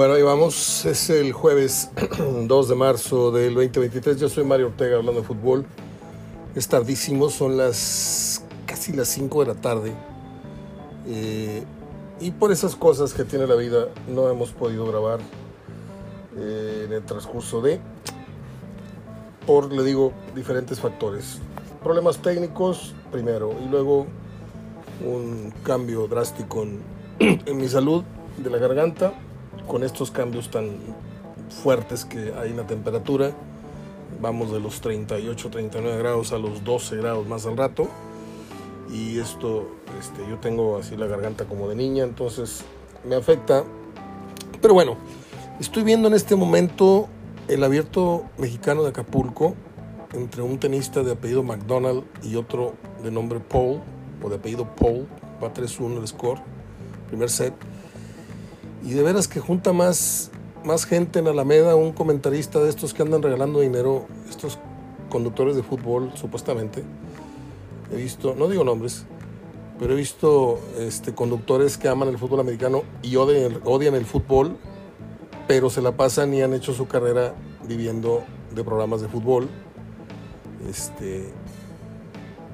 Bueno, ahí vamos. Es el jueves 2 de marzo del 2023. Yo soy Mario Ortega hablando de fútbol. Es tardísimo, son las casi las 5 de la tarde. Eh, y por esas cosas que tiene la vida no hemos podido grabar eh, en el transcurso de, por, le digo, diferentes factores. Problemas técnicos primero y luego un cambio drástico en, en mi salud de la garganta con estos cambios tan fuertes que hay en la temperatura. Vamos de los 38, 39 grados a los 12 grados más al rato. Y esto, este, yo tengo así la garganta como de niña, entonces me afecta. Pero bueno, estoy viendo en este momento el abierto mexicano de Acapulco entre un tenista de apellido McDonald y otro de nombre Paul, o de apellido Paul, va 3-1 el score, primer set. Y de veras que junta más, más gente en Alameda, un comentarista de estos que andan regalando dinero, estos conductores de fútbol, supuestamente. He visto, no digo nombres, pero he visto este, conductores que aman el fútbol americano y odian, odian el fútbol, pero se la pasan y han hecho su carrera viviendo de programas de fútbol. Este,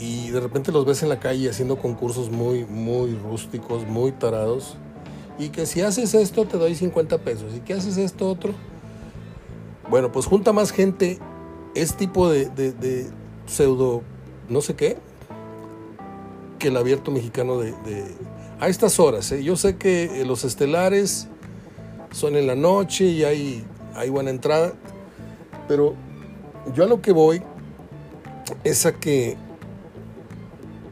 y de repente los ves en la calle haciendo concursos muy, muy rústicos, muy tarados y que si haces esto te doy 50 pesos y que haces esto otro. Bueno, pues junta más gente es tipo de, pseudo no sé qué que el abierto mexicano de, a estas horas. ¿eh? Yo sé que los estelares son en la noche y hay, hay buena entrada, pero yo a lo que voy es a que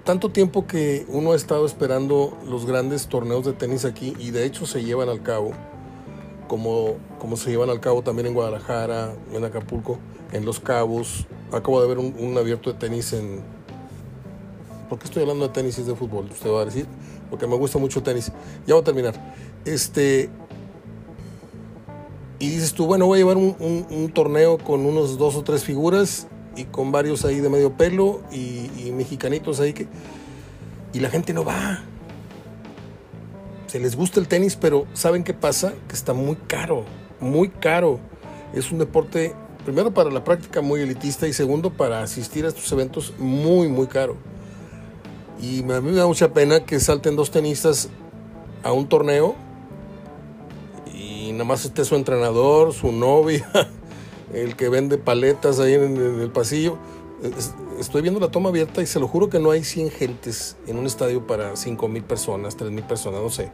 tanto tiempo que uno ha estado esperando los grandes torneos de tenis aquí y de hecho se llevan al cabo, como, como se llevan al cabo también en Guadalajara, en Acapulco, en Los Cabos. Acabo de ver un, abierto de tenis en... ¿Por qué estoy hablando de tenis y de fútbol? Usted va a decir, porque me gusta mucho tenis. Ya voy a terminar. Este, y dices tú, bueno, voy a llevar un, torneo con unos dos o tres figuras y con varios ahí de medio pelo y, mexicanitos ahí que... Y la gente no va. Se les gusta el tenis, pero ¿saben qué pasa? Que está muy caro, muy caro. Es un deporte, primero para la práctica muy elitista y segundo para asistir a estos eventos muy, muy caro. Y a mí me da mucha pena que salten dos tenistas a un torneo y nada más esté su entrenador, su novia el que vende paletas ahí en, el pasillo. Estoy viendo la toma abierta y se lo juro que no hay 100 gentes en un estadio para 5 mil personas, 3 mil personas, no sé.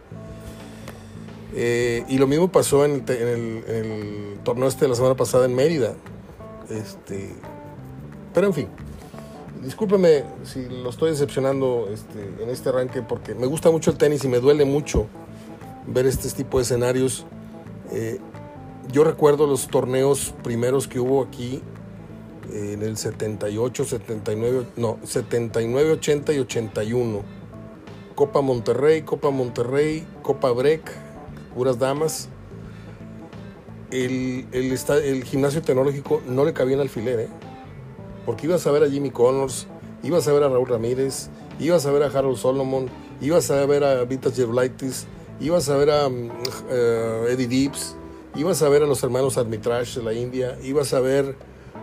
Eh, y lo mismo pasó en el, torneo este de la semana pasada en Mérida. Este, pero en fin, discúlpeme si lo estoy decepcionando este, en este arranque porque me gusta mucho el tenis y me duele mucho ver este tipo de escenarios. Eh, yo recuerdo los torneos primeros que hubo aquí en el 78, 79, no, 79, 80 y 81. Copa Monterrey, Copa Monterrey, Copa Break, puras damas. El, el, gimnasio tecnológico no le cabía en alfiler, ¿eh? porque ibas a ver a Jimmy Connors, ibas a ver a Raúl Ramírez, ibas a ver a Harold Solomon, ibas a ver a Vitas Gerulaitis, ibas a ver a mm, eh, Eddie Deeps, ibas a ver a los hermanos Armitage de la India, ibas a ver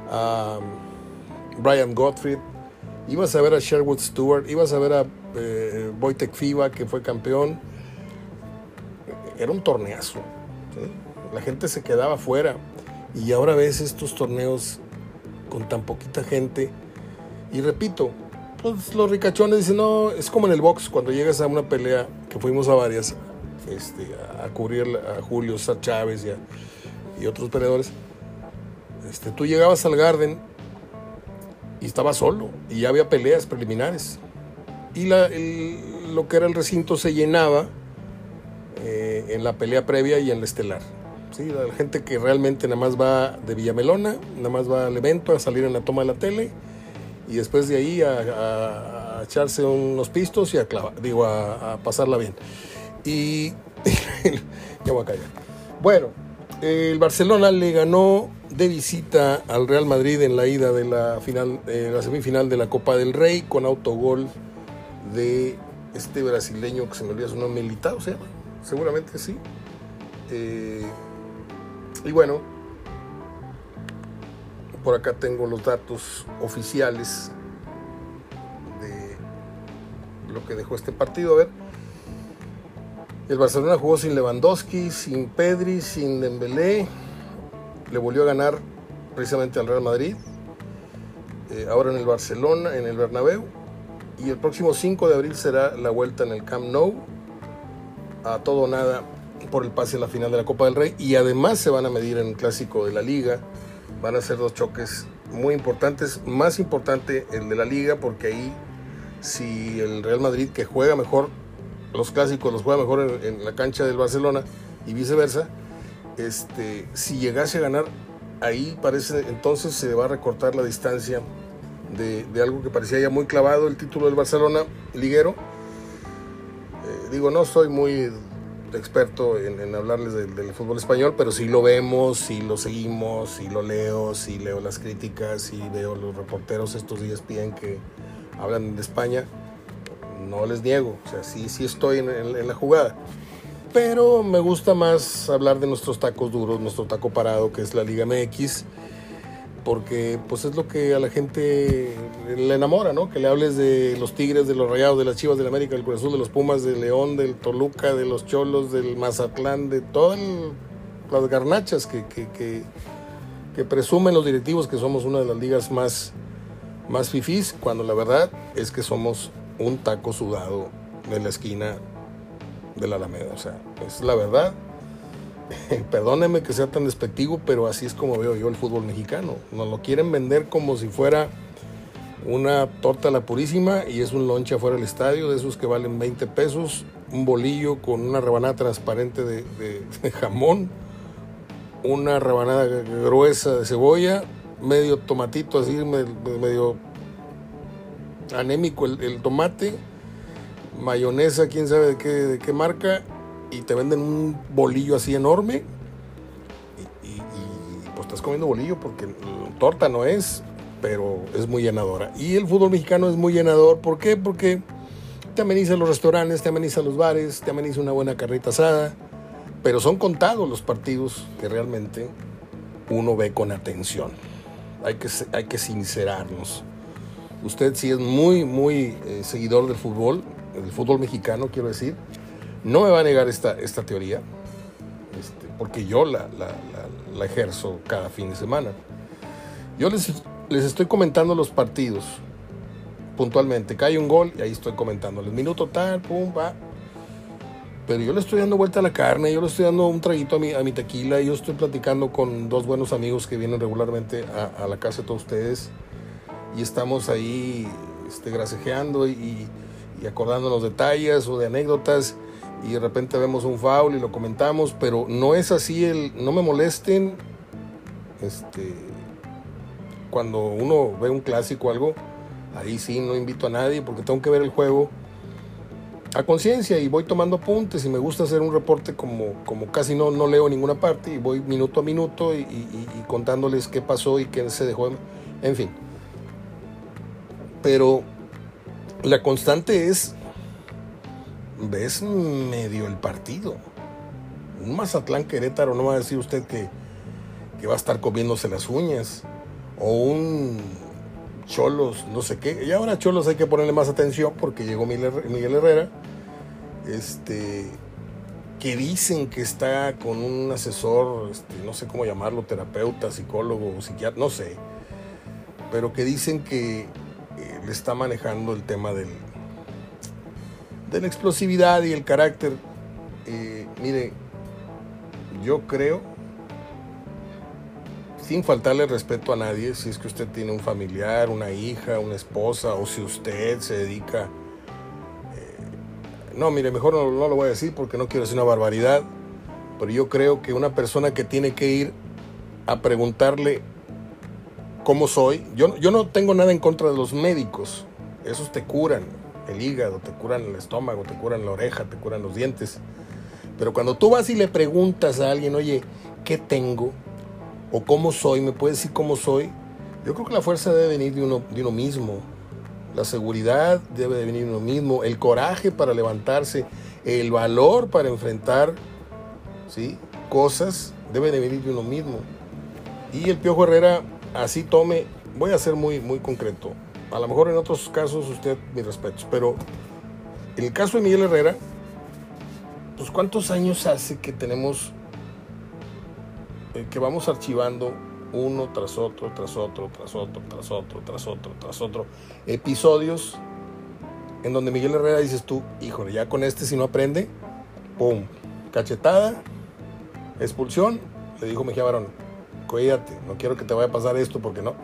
a um, Brian Gottfried, ibas a ver a Sherwood Stewart, ibas a ver a eh, Wojtek Fiba, que fue campeón. Era un torneazo. La gente se quedaba fuera. Y ahora ves estos torneos con tan poquita gente. Y repito, pues los ricachones dicen, no, es como en el box, cuando llegas a una pelea, que fuimos a varias, este, a cubrir a Julio Chávez y, otros peleadores, este, tú llegabas al Garden y estaba solo y ya había peleas preliminares. Y lo que era el recinto se llenaba eh, en la pelea previa y en la estelar. ¿sí? La gente que realmente nada más va de Villamelona, nada más va al evento a salir en la toma de la tele y después de ahí a, echarse unos pistos y a, digo, a pasarla bien. Y ya voy a callar. Bueno, el Barcelona le ganó de visita al Real Madrid en la ida de la final, de la semifinal de la Copa del Rey con autogol de este brasileño que se me olvida su nombre, Militao, ¿se llama? Seguramente sí. Eh, Y bueno, por acá tengo los datos oficiales de lo que dejó este partido. A ver, el Barcelona jugó sin Lewandowski, sin Pedri, sin Dembélé. Le volvió a ganar precisamente al Real Madrid. Eh, ahora en el Barcelona, en el Bernabéu. Y el próximo 5 de abril será la vuelta en el Camp Nou. A todo o nada por el pase a la final de la Copa del Rey. Y además se van a medir en el clásico de la Liga. Van a ser dos choques muy importantes. Más importante el de la Liga porque ahí si el Real Madrid que juega mejor los clásicos los juega mejor en, la cancha del Barcelona y viceversa, este, si llegase a ganar, ahí parece entonces se va a recortar la distancia de, algo que parecía ya muy clavado, el título del Barcelona liguero. Eh, digo, no soy muy experto en, hablarles del, fútbol español, pero sí lo vemos, sí lo seguimos, sí lo leo, sí leo las críticas, y veo los reporteros estos días piden que hablan de España no les niego, o sea, sí, sí estoy en, la jugada. Pero me gusta más hablar de nuestros tacos duros, nuestro taco parado, que es la Liga MX, porque pues es lo que a la gente le enamora, ¿no? Que le hables de los Tigres, de los Rayados, de las Chivas del América, del Cruz de los Pumas, del León, del Toluca, de los Cholos, del Mazatlán, de todas las garnachas que, que, que, presumen los directivos que somos una de las ligas más, más fifís, cuando la verdad es que somos un taco sudado de la esquina de la Alameda. O sea, es la verdad. Perdónenme que sea tan despectivo, pero así es como veo yo el fútbol mexicano. Nos lo quieren vender como si fuera una torta la purísima y es un lonche afuera del estadio, de esos que valen 20 pesos, un bolillo con una rebanada transparente de, jamón, una rebanada gruesa de cebolla, medio tomatito así, medio anémico el, tomate, mayonesa, quién sabe de qué, qué marca, y te venden un bolillo así enorme. Y, pues estás comiendo bolillo porque torta no es, pero es muy llenadora. Y el fútbol mexicano es muy llenador. ¿Por qué? Porque te ameniza los restaurantes, te ameniza los bares, te ameniza una buena carrita asada. Pero son contados los partidos que realmente uno ve con atención. Hay que, hay que sincerarnos. Usted si es muy, muy eh, seguidor del fútbol, del fútbol mexicano, quiero decir, no me va a negar esta, esta teoría, este, porque yo la, la, ejerzo cada fin de semana. Yo les, les estoy comentando los partidos puntualmente. Cae un gol y ahí estoy comentando. Minuto tal, pum, va. Pero yo le estoy dando vuelta a la carne, yo le estoy dando un traguito a mi, a mi tequila, yo estoy platicando con dos buenos amigos que vienen regularmente a, a la casa de todos ustedes y estamos ahí este, gracejeando y, y acordándonos detalles o de anécdotas y de repente vemos un foul y lo comentamos, pero no es así el no me molesten este cuando uno ve un clásico o algo, ahí sí no invito a nadie porque tengo que ver el juego a conciencia y voy tomando apuntes y me gusta hacer un reporte como, como casi no, no leo ninguna parte y voy minuto a minuto y, y contándoles qué pasó y qué se dejó, en fin pero la constante es, ves medio el partido. Un Mazatlán Querétaro no va a decir usted que, va a estar comiéndose las uñas. O un Cholos, no sé qué. Y ahora Cholos hay que ponerle más atención porque llegó Miguel Herrera. Este, que dicen que está con un asesor, este, no sé cómo llamarlo, terapeuta, psicólogo, psiquiatra, no sé. Pero que dicen que está manejando el tema del, de la explosividad y el carácter. Eh, mire, yo creo, sin faltarle respeto a nadie, si es que usted tiene un familiar, una hija, una esposa, o si usted se dedica... Eh, no, mire, mejor no, no lo voy a decir porque no quiero decir una barbaridad, pero yo creo que una persona que tiene que ir a preguntarle cómo soy. Yo, yo no tengo nada en contra de los médicos. Esos te curan el hígado, te curan el estómago, te curan la oreja, te curan los dientes. Pero cuando tú vas y le preguntas a alguien, oye, ¿qué tengo? ¿O cómo soy? ¿Me puedes decir cómo soy? Yo creo que la fuerza debe venir de uno, de uno mismo. La seguridad debe de venir de uno mismo. El coraje para levantarse. El valor para enfrentar ¿sí? cosas debe de venir de uno mismo. Y el Piojo Herrera así tome, voy a ser muy, muy concreto. A lo mejor en otros casos usted, mis respetos, pero en el caso de Miguel Herrera, pues cuántos años hace que tenemos, eh, que vamos archivando uno tras otro, tras otro, tras otro, tras otro, tras otro, tras otro, episodios en donde Miguel Herrera dices tú, híjole, ya con este si no aprende, pum, cachetada, expulsión, le dijo Mejía Barón, cuídate, no quiero que te vaya a pasar esto porque no.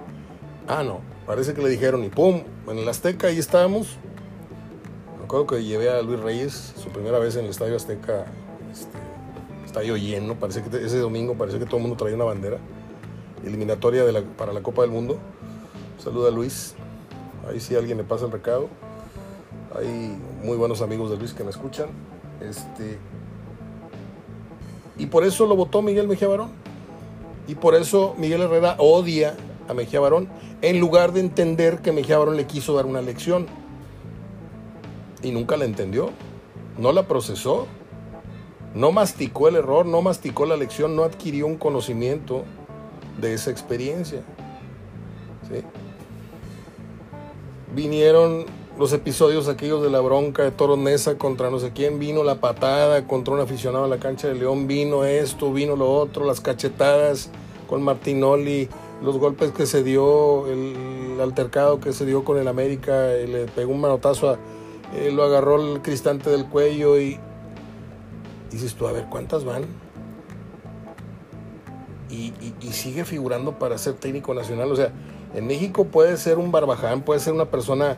Ah, no, parece que le dijeron y pum, en el Azteca ahí estábamos. Me acuerdo que llevé a Luis Reyes su primera vez en el Estadio Azteca, este, estadio lleno, parece que ese domingo parece que todo el mundo traía una bandera eliminatoria de la, para la Copa del Mundo. Saluda a Luis, ahí si alguien le pasa el recado. Hay muy buenos amigos de Luis que me escuchan. Este, y por eso lo votó Miguel Mejía Barón. Y por eso Miguel Herrera odia a Mejía Barón, en lugar de entender que Mejía Barón le quiso dar una lección. Y nunca la entendió, no la procesó, no masticó el error, no masticó la lección, no adquirió un conocimiento de esa experiencia. Vinieron los episodios aquellos de la bronca de Toro Nesa contra no sé quién, vino la patada contra un aficionado en la cancha de León, vino esto, vino lo otro, las cachetadas con Martinoli, los golpes que se dio, el altercado que se dio con el América, le pegó un manotazo, a, eh, lo agarró el cristante del cuello y, dices tú, a ver, ¿cuántas van? Y, y sigue figurando para ser técnico nacional, o sea, en México puede ser un barbaján, puede ser una persona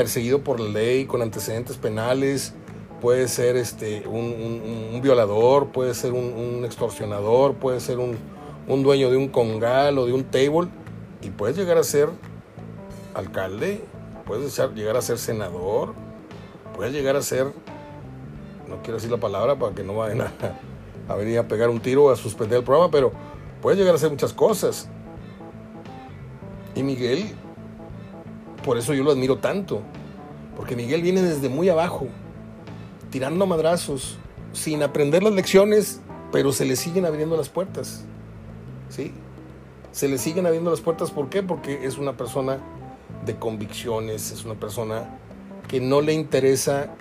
perseguido por ley, con antecedentes penales, puede ser este, un, violador, puede ser un, extorsionador, puede ser un, dueño de un congal o de un table, y puedes llegar a ser alcalde, puedes llegar a ser senador, puedes llegar a ser, no quiero decir la palabra para que no vayan a, a venir a pegar un tiro o a suspender el programa, pero puedes llegar a hacer muchas cosas. Y Miguel por eso yo lo admiro tanto. Porque Miguel viene desde muy abajo, tirando madrazos, sin aprender las lecciones, pero se le siguen abriendo las puertas. ¿Sí? Se le siguen abriendo las puertas, ¿por qué? Porque es una persona de convicciones, es una persona que no le interesa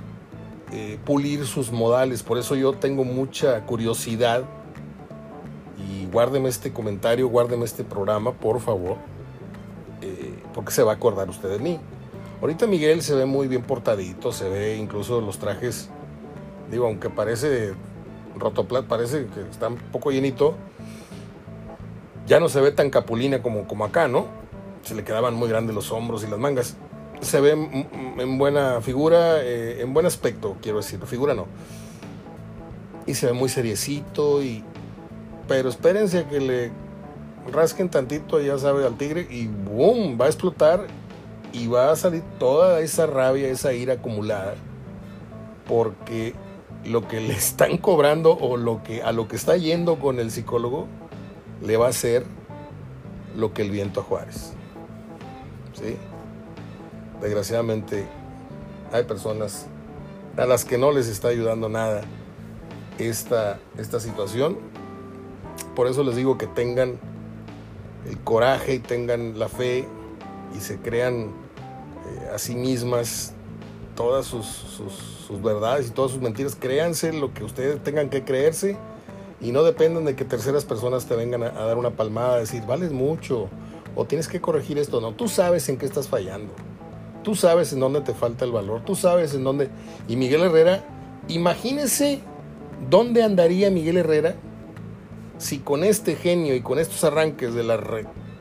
eh, pulir sus modales. Por eso yo tengo mucha curiosidad y guárdeme este comentario, guárdeme este programa, por favor eh, porque se va a acordar usted de mí. Ahorita Miguel se ve muy bien portadito, se ve incluso los trajes, digo, aunque parece rotoplat, parece que está un poco llenito, ya no se ve tan capulina como, como acá, ¿no? Se le quedaban muy grandes los hombros y las mangas. Se ve en buena figura, eh, en buen aspecto, quiero decir, figura no. Y se ve muy seriecito, y... pero espérense que le rasquen tantito, ya sabe, al tigre y ¡boom! Va a explotar y va a salir toda esa rabia, esa ira acumulada. Porque lo que le están cobrando o lo que, a lo que está yendo con el psicólogo le va a hacer lo que el viento a Juárez. ¿Sí? Desgraciadamente hay personas a las que no les está ayudando nada esta, esta situación. Por eso les digo que tengan el coraje y tengan la fe y se crean eh, a sí mismas todas sus, verdades y todas sus mentiras. Créanse lo que ustedes tengan que creerse y no dependan de que terceras personas te vengan a, dar una palmada, a decir, vales mucho o tienes que corregir esto. No, tú sabes en qué estás fallando. Tú sabes en dónde te falta el valor. Tú sabes en dónde... Y Miguel Herrera, imagínese dónde andaría Miguel Herrera si con este genio y con estos arranques de la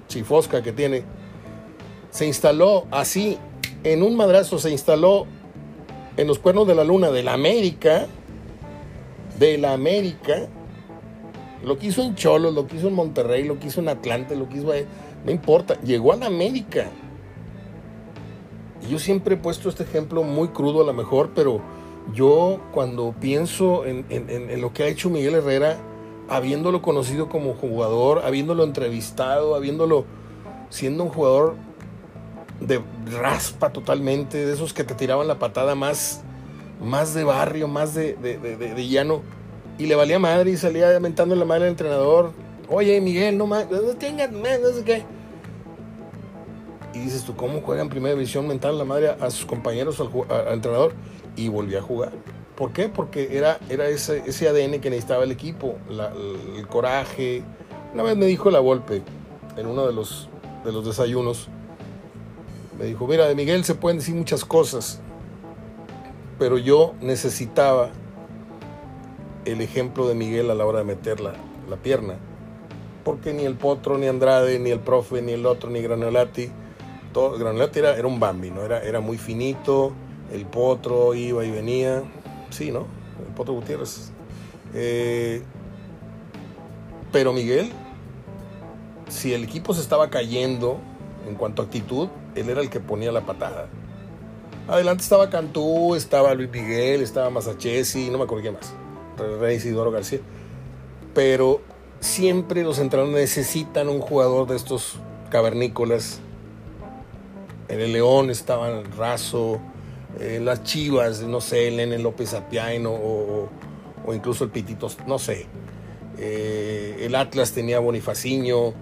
chifosca que tiene, se instaló así, en un madrazo se instaló en los cuernos de la luna de la América, de la América, lo que hizo en Cholos, lo que hizo en Monterrey, lo que hizo en Atlante, lo que hizo... No importa, llegó a la América. Y yo siempre he puesto este ejemplo muy crudo a lo mejor, pero yo cuando pienso en, en lo que ha hecho Miguel Herrera, habiéndolo conocido como jugador, habiéndolo entrevistado, habiéndolo siendo un jugador de raspa totalmente, de esos que te tiraban la patada más, más de barrio, más de, de, llano. Y le valía madre y salía lamentando la madre al entrenador. Oye, Miguel, no más, no tengas, no sé qué. Y dices tú, ¿cómo juega en primera división mental la madre a sus compañeros, al, entrenador? Y volvió a jugar. ¿Por qué? Porque era, era ese, ese ADN que necesitaba el equipo, el coraje. Una vez me dijo la Volpe, en uno de los, de los desayunos, me dijo, mira, de Miguel se pueden decir muchas cosas, pero yo necesitaba el ejemplo de Miguel a la hora de meter la, pierna. Porque ni el Potro, ni Andrade, ni el profe, ni el otro, ni Granolati, todo, Granolati era, era un Bambi. Era, era muy finito, el Potro iba y venía, sí, ¿no? El Potro Gutiérrez. Eh, pero Miguel, si el equipo se estaba cayendo en cuanto a actitud, él era el que ponía la patada. Adelante estaba Cantú, estaba Luis Miguel, estaba Masachesi, no me acuerdo quién más. Rey Isidoro García. Pero siempre los entrenadores necesitan un jugador de estos cavernícolas. En el León estaban Razo, en las Chivas, no sé, Nene López Apiaino o, o, incluso el Pitito, no sé. Eh, el Atlas tenía Bonifaciño,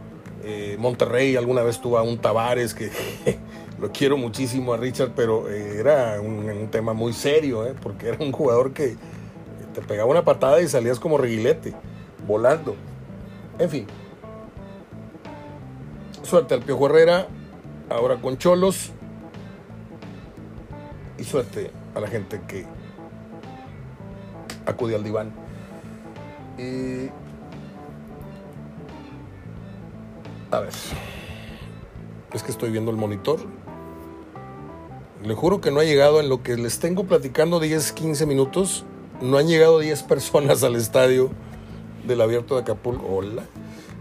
eh, Monterrey alguna vez tuvo a un Tavares que lo quiero muchísimo a Richard, pero eh, era un, tema muy serio, porque era un jugador que te pegaba una patada y salías como reguilete, volando. En fin. Suerte al Piojo Herrera, ahora con Cholos. Y suerte a la gente que acudió al diván. Y... A ver. Es que estoy viendo el monitor. Le juro que no ha llegado en lo que les tengo platicando 10, 15 minutos no han llegado 10 personas al estadio del Abierto de Acapulco. Hola.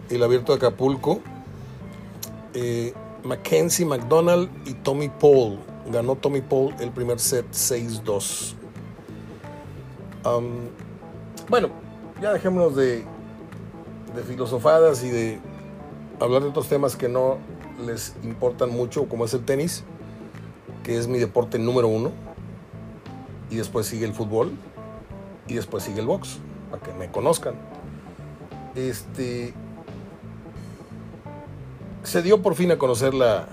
El Abierto de Acapulco. Eh, Mackenzie McDonald y Tommy Paul. Ganó Tommy Paul el primer set 6-2. bueno, ya dejémonos de, de filosofadas y de hablar de otros temas que no les importan mucho, como es el tenis, que es mi deporte número uno. Y después sigue el fútbol y después sigue el box, para que me conozcan. Este. Se dio por fin a conocer la,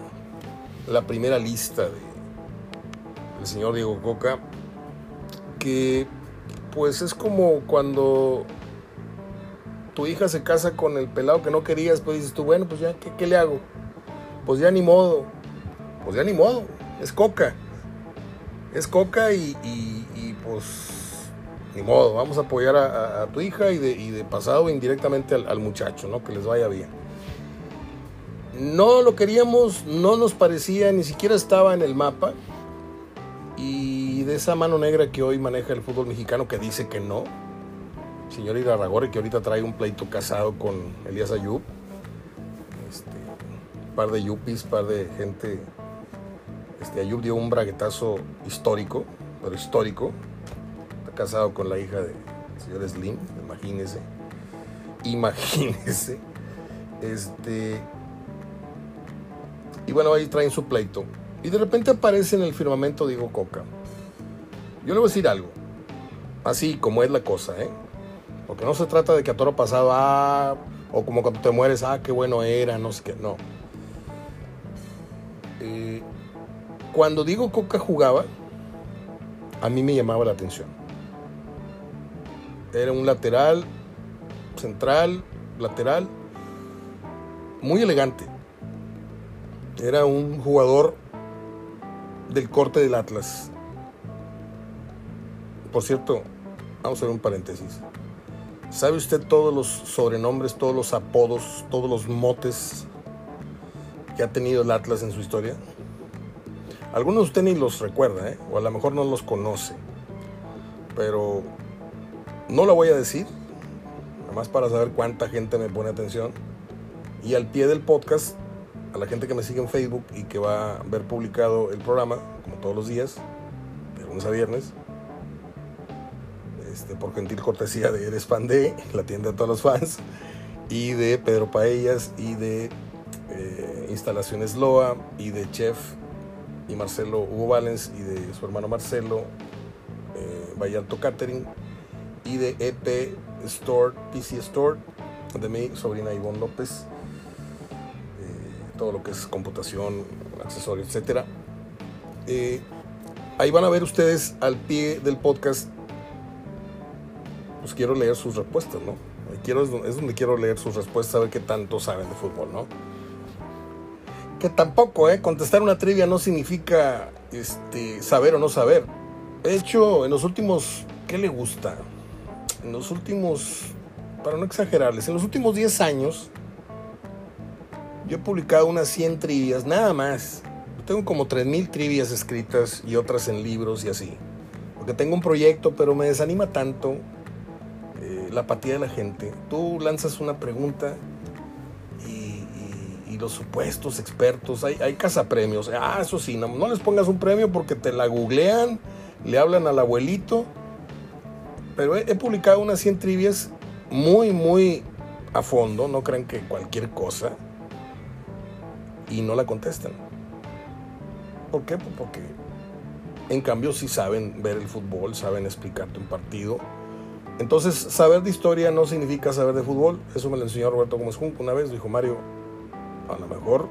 la primera lista de, del señor Diego Coca, que pues es como cuando tu hija se casa con el pelado que no querías, pues dices tú, bueno, pues ya, ¿qué, le hago? Pues ya ni modo, pues ya ni modo, es Coca. Es Coca y, pues ni modo, vamos a apoyar a, tu hija y de, pasado indirectamente al, muchacho, ¿no? Que les vaya bien. No lo queríamos, no nos parecía, ni siquiera estaba en el mapa. Y de esa mano negra que hoy maneja el fútbol mexicano que dice que no, señor Irarragore, que ahorita trae un pleito casado con Elías Ayub, este, un par de yuppies, par de gente. Este, Ayub dio un braguetazo histórico, pero histórico, casado con la hija del señor Slim, imagínese. Imagínese. Este. Y bueno, ahí traen su pleito. Y de repente aparece en el firmamento Diego Coca. Yo le voy a decir algo. Así como es la cosa, ¿eh? Porque no se trata de que a toro pasado, ah, o como cuando te mueres, ah, qué bueno era, no sé qué, no. Eh, cuando Diego Coca jugaba, a mí me llamaba la atención. Era un lateral, central, lateral, muy elegante. Era un jugador del corte del Atlas. Por cierto, vamos a ver un paréntesis. ¿Sabe usted todos los sobrenombres, todos los apodos, todos los motes que ha tenido el Atlas en su historia? Algunos usted ni los recuerda, ¿eh? o a lo mejor no los conoce. Pero no lo voy a decir, nada más para saber cuánta gente me pone atención. Y al pie del podcast, a la gente que me sigue en Facebook y que va a ver publicado el programa, como todos los días, de lunes a viernes, este, por gentil cortesía de Eres Fan de, la tienda de todos los fans, y de Pedro Paellas, y de eh, Instalaciones Loa, y de Chef y Marcelo Hugo Valens, y de su hermano Marcelo, eh, Vallalto Catering y de EP Store, PC Store, de mi sobrina Ivonne López. Todo lo que es computación, accesorios, etc. Eh, ahí van a ver ustedes al pie del podcast. Pues quiero leer sus respuestas, ¿no? Quiero, es donde quiero leer sus respuestas, a ver qué tanto saben de fútbol, ¿no? Que tampoco, ¿eh? Contestar una trivia no significa este, saber o no saber. De hecho, en los últimos, ¿qué le gusta? En los últimos, para no exagerarles, en los últimos 10 años, yo he publicado unas 100 trivias, nada más. Tengo como 3.000 trivias escritas y otras en libros y así. Porque tengo un proyecto, pero me desanima tanto eh, la apatía de la gente. Tú lanzas una pregunta y, los supuestos expertos, hay, hay cazapremios. Ah, eso sí, no, les pongas un premio porque te la googlean, le hablan al abuelito. Pero he, he publicado unas 100 trivias muy, muy a fondo, no crean que cualquier cosa, y no la contestan. ¿Por qué? Pues porque en cambio sí saben ver el fútbol, saben explicarte un partido. Entonces, saber de historia no significa saber de fútbol. Eso me lo enseñó Roberto Gómez Junco una vez. Dijo, Mario, a lo mejor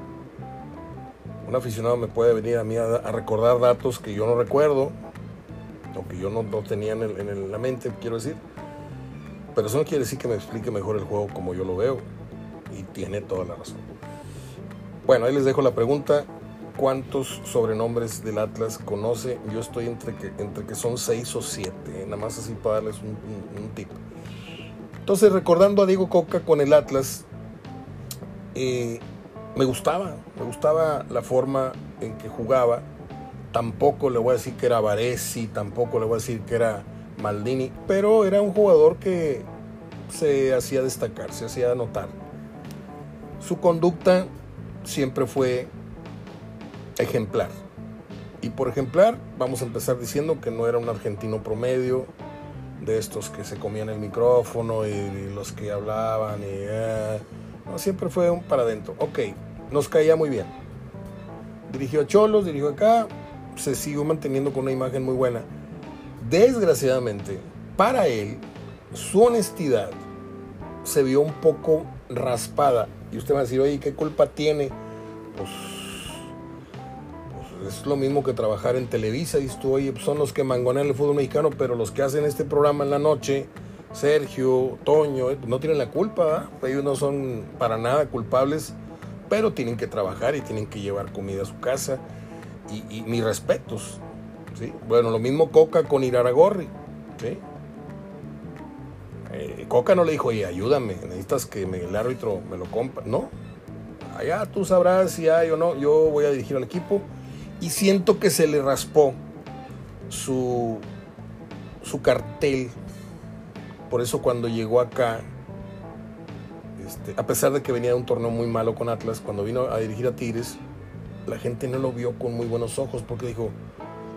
un aficionado me puede venir a mí a, recordar datos que yo no recuerdo, o que yo no, tenía en, en la mente, quiero decir. Pero eso no quiere decir que me explique mejor el juego como yo lo veo. Y tiene toda la razón. Bueno, ahí les dejo la pregunta cuántos sobrenombres del Atlas conoce. Yo estoy entre que, entre que son seis o siete, nada más así para darles un, tip. Entonces, recordando a Diego Coca con el Atlas, eh, me gustaba, me gustaba la forma en que jugaba. Tampoco le voy a decir que era Varesi, tampoco le voy a decir que era Maldini, pero era un jugador que se hacía destacar, se hacía notar. Su conducta siempre fue ejemplar. Y por ejemplar, vamos a empezar diciendo que no era un argentino promedio, de estos que se comían el micrófono y, los que hablaban y... Eh, no, siempre fue un para adentro. Ok, nos caía muy bien. Dirigió a Cholos, dirigió acá, se siguió manteniendo con una imagen muy buena. Desgraciadamente, para él, su honestidad se vio un poco raspada. Y usted va a decir, oye, ¿qué culpa tiene? Pues es lo mismo que trabajar en Televisa. Y tú, oye, pues son los que mangonean el fútbol mexicano, pero los que hacen este programa en la noche, Sergio, Toño, eh, no tienen la culpa. Ellos no son para nada culpables, pero tienen que trabajar y tienen que llevar comida a su casa. Y, mis respetos. ¿sí? Bueno, lo mismo Coca con Iraragorri. ¿sí? Eh, Coca no le dijo, oye, ayúdame, necesitas que el árbitro me lo compre. No, allá tú sabrás si hay o no, yo voy a dirigir al equipo y siento que se le raspó su, su cartel. Por eso cuando llegó acá, este, a pesar de que venía de un torneo muy malo con Atlas, cuando vino a dirigir a Tigres, la gente no lo vio con muy buenos ojos porque dijo,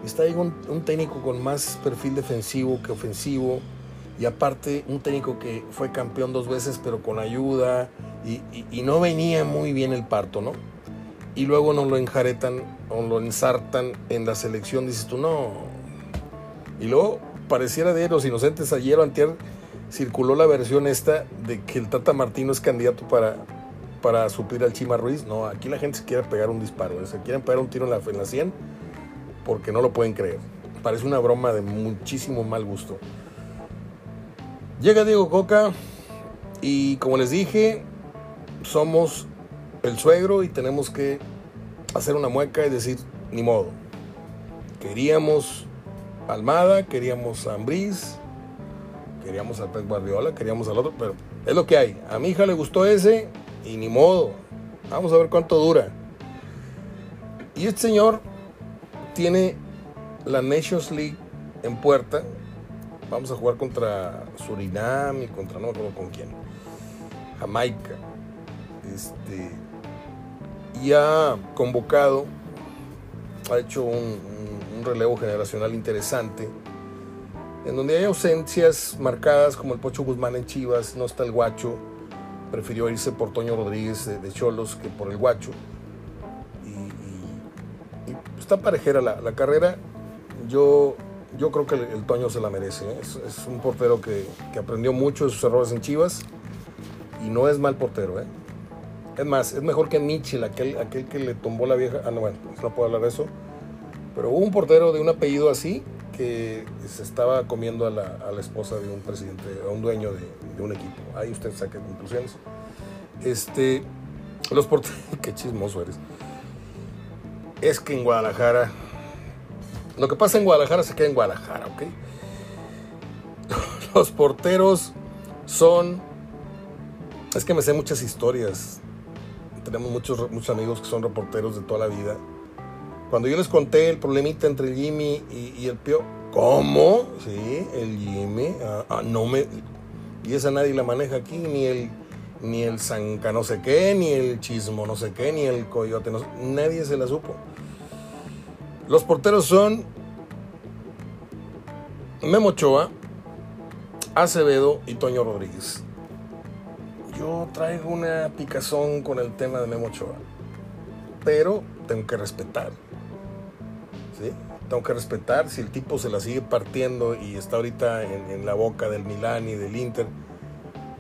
está ahí un técnico con más perfil defensivo que ofensivo y aparte un técnico que fue campeón dos veces pero con ayuda y, no venía muy bien el parto, ¿no? y luego nos lo enjaretan o lo ensartan en la selección, dices tú, no. Y luego pareciera de los inocentes, ayer o antier circuló la versión esta de que el Tata Martino es candidato para, para suplir al Chima Ruiz. No, aquí la gente se quiere pegar un disparo, se quieren pegar un tiro en la, en la 100 porque no lo pueden creer. Parece una broma de muchísimo mal gusto. Llega Diego Coca y como les dije, somos el suegro y tenemos que hacer una mueca y decir, ni modo. Queríamos Almada, queríamos a Ambriz, queríamos a Pep Guardiola, queríamos al otro, pero es lo que hay. A mi hija le gustó ese y ni modo. Vamos a ver cuánto dura. Y este señor tiene la Nations League en puerta. Vamos a jugar contra Surinam y contra no me con quién. Jamaica. Este, y ha convocado, ha hecho un, relevo generacional interesante, en donde hay ausencias marcadas como el Pocho Guzmán en Chivas, no está el Guacho, prefirió irse por Toño Rodríguez de, Cholos que por el Guacho. Y, está parejera la, carrera. Yo yo creo que el, Toño se la merece. ¿eh? Es, un portero que, aprendió mucho de sus errores en Chivas y no es mal portero. ¿eh? Es más, es mejor que Mitchell, aquel, aquel que le tumbó la vieja. Ah, no, bueno, no puedo hablar de eso. Pero hubo un portero de un apellido así que se estaba comiendo a la, esposa de un presidente, a un dueño de, un equipo. Ahí usted saque conclusiones. Este, los porteros, qué chismoso eres. Es que en Guadalajara lo que pasa en Guadalajara se queda en Guadalajara, ¿ok? Los porteros son... Es que me sé muchas historias. Tenemos muchos, muchos amigos que son reporteros de toda la vida. Cuando yo les conté el problemita entre el Jimmy y, el Pio, ¿cómo? Sí, el Jimmy. Ah, ah, no me. Y esa nadie la maneja aquí, ni el ni el zanca no sé qué, ni el chismo no sé qué, ni el coyote no sé, nadie se la supo. Los porteros son Memo Ochoa, Acevedo y Toño Rodríguez. Yo traigo una picazón con el tema de Memo Ochoa, pero tengo que respetar. ¿sí? Tengo que respetar si el tipo se la sigue partiendo y está ahorita en, la boca del Milán y del Inter.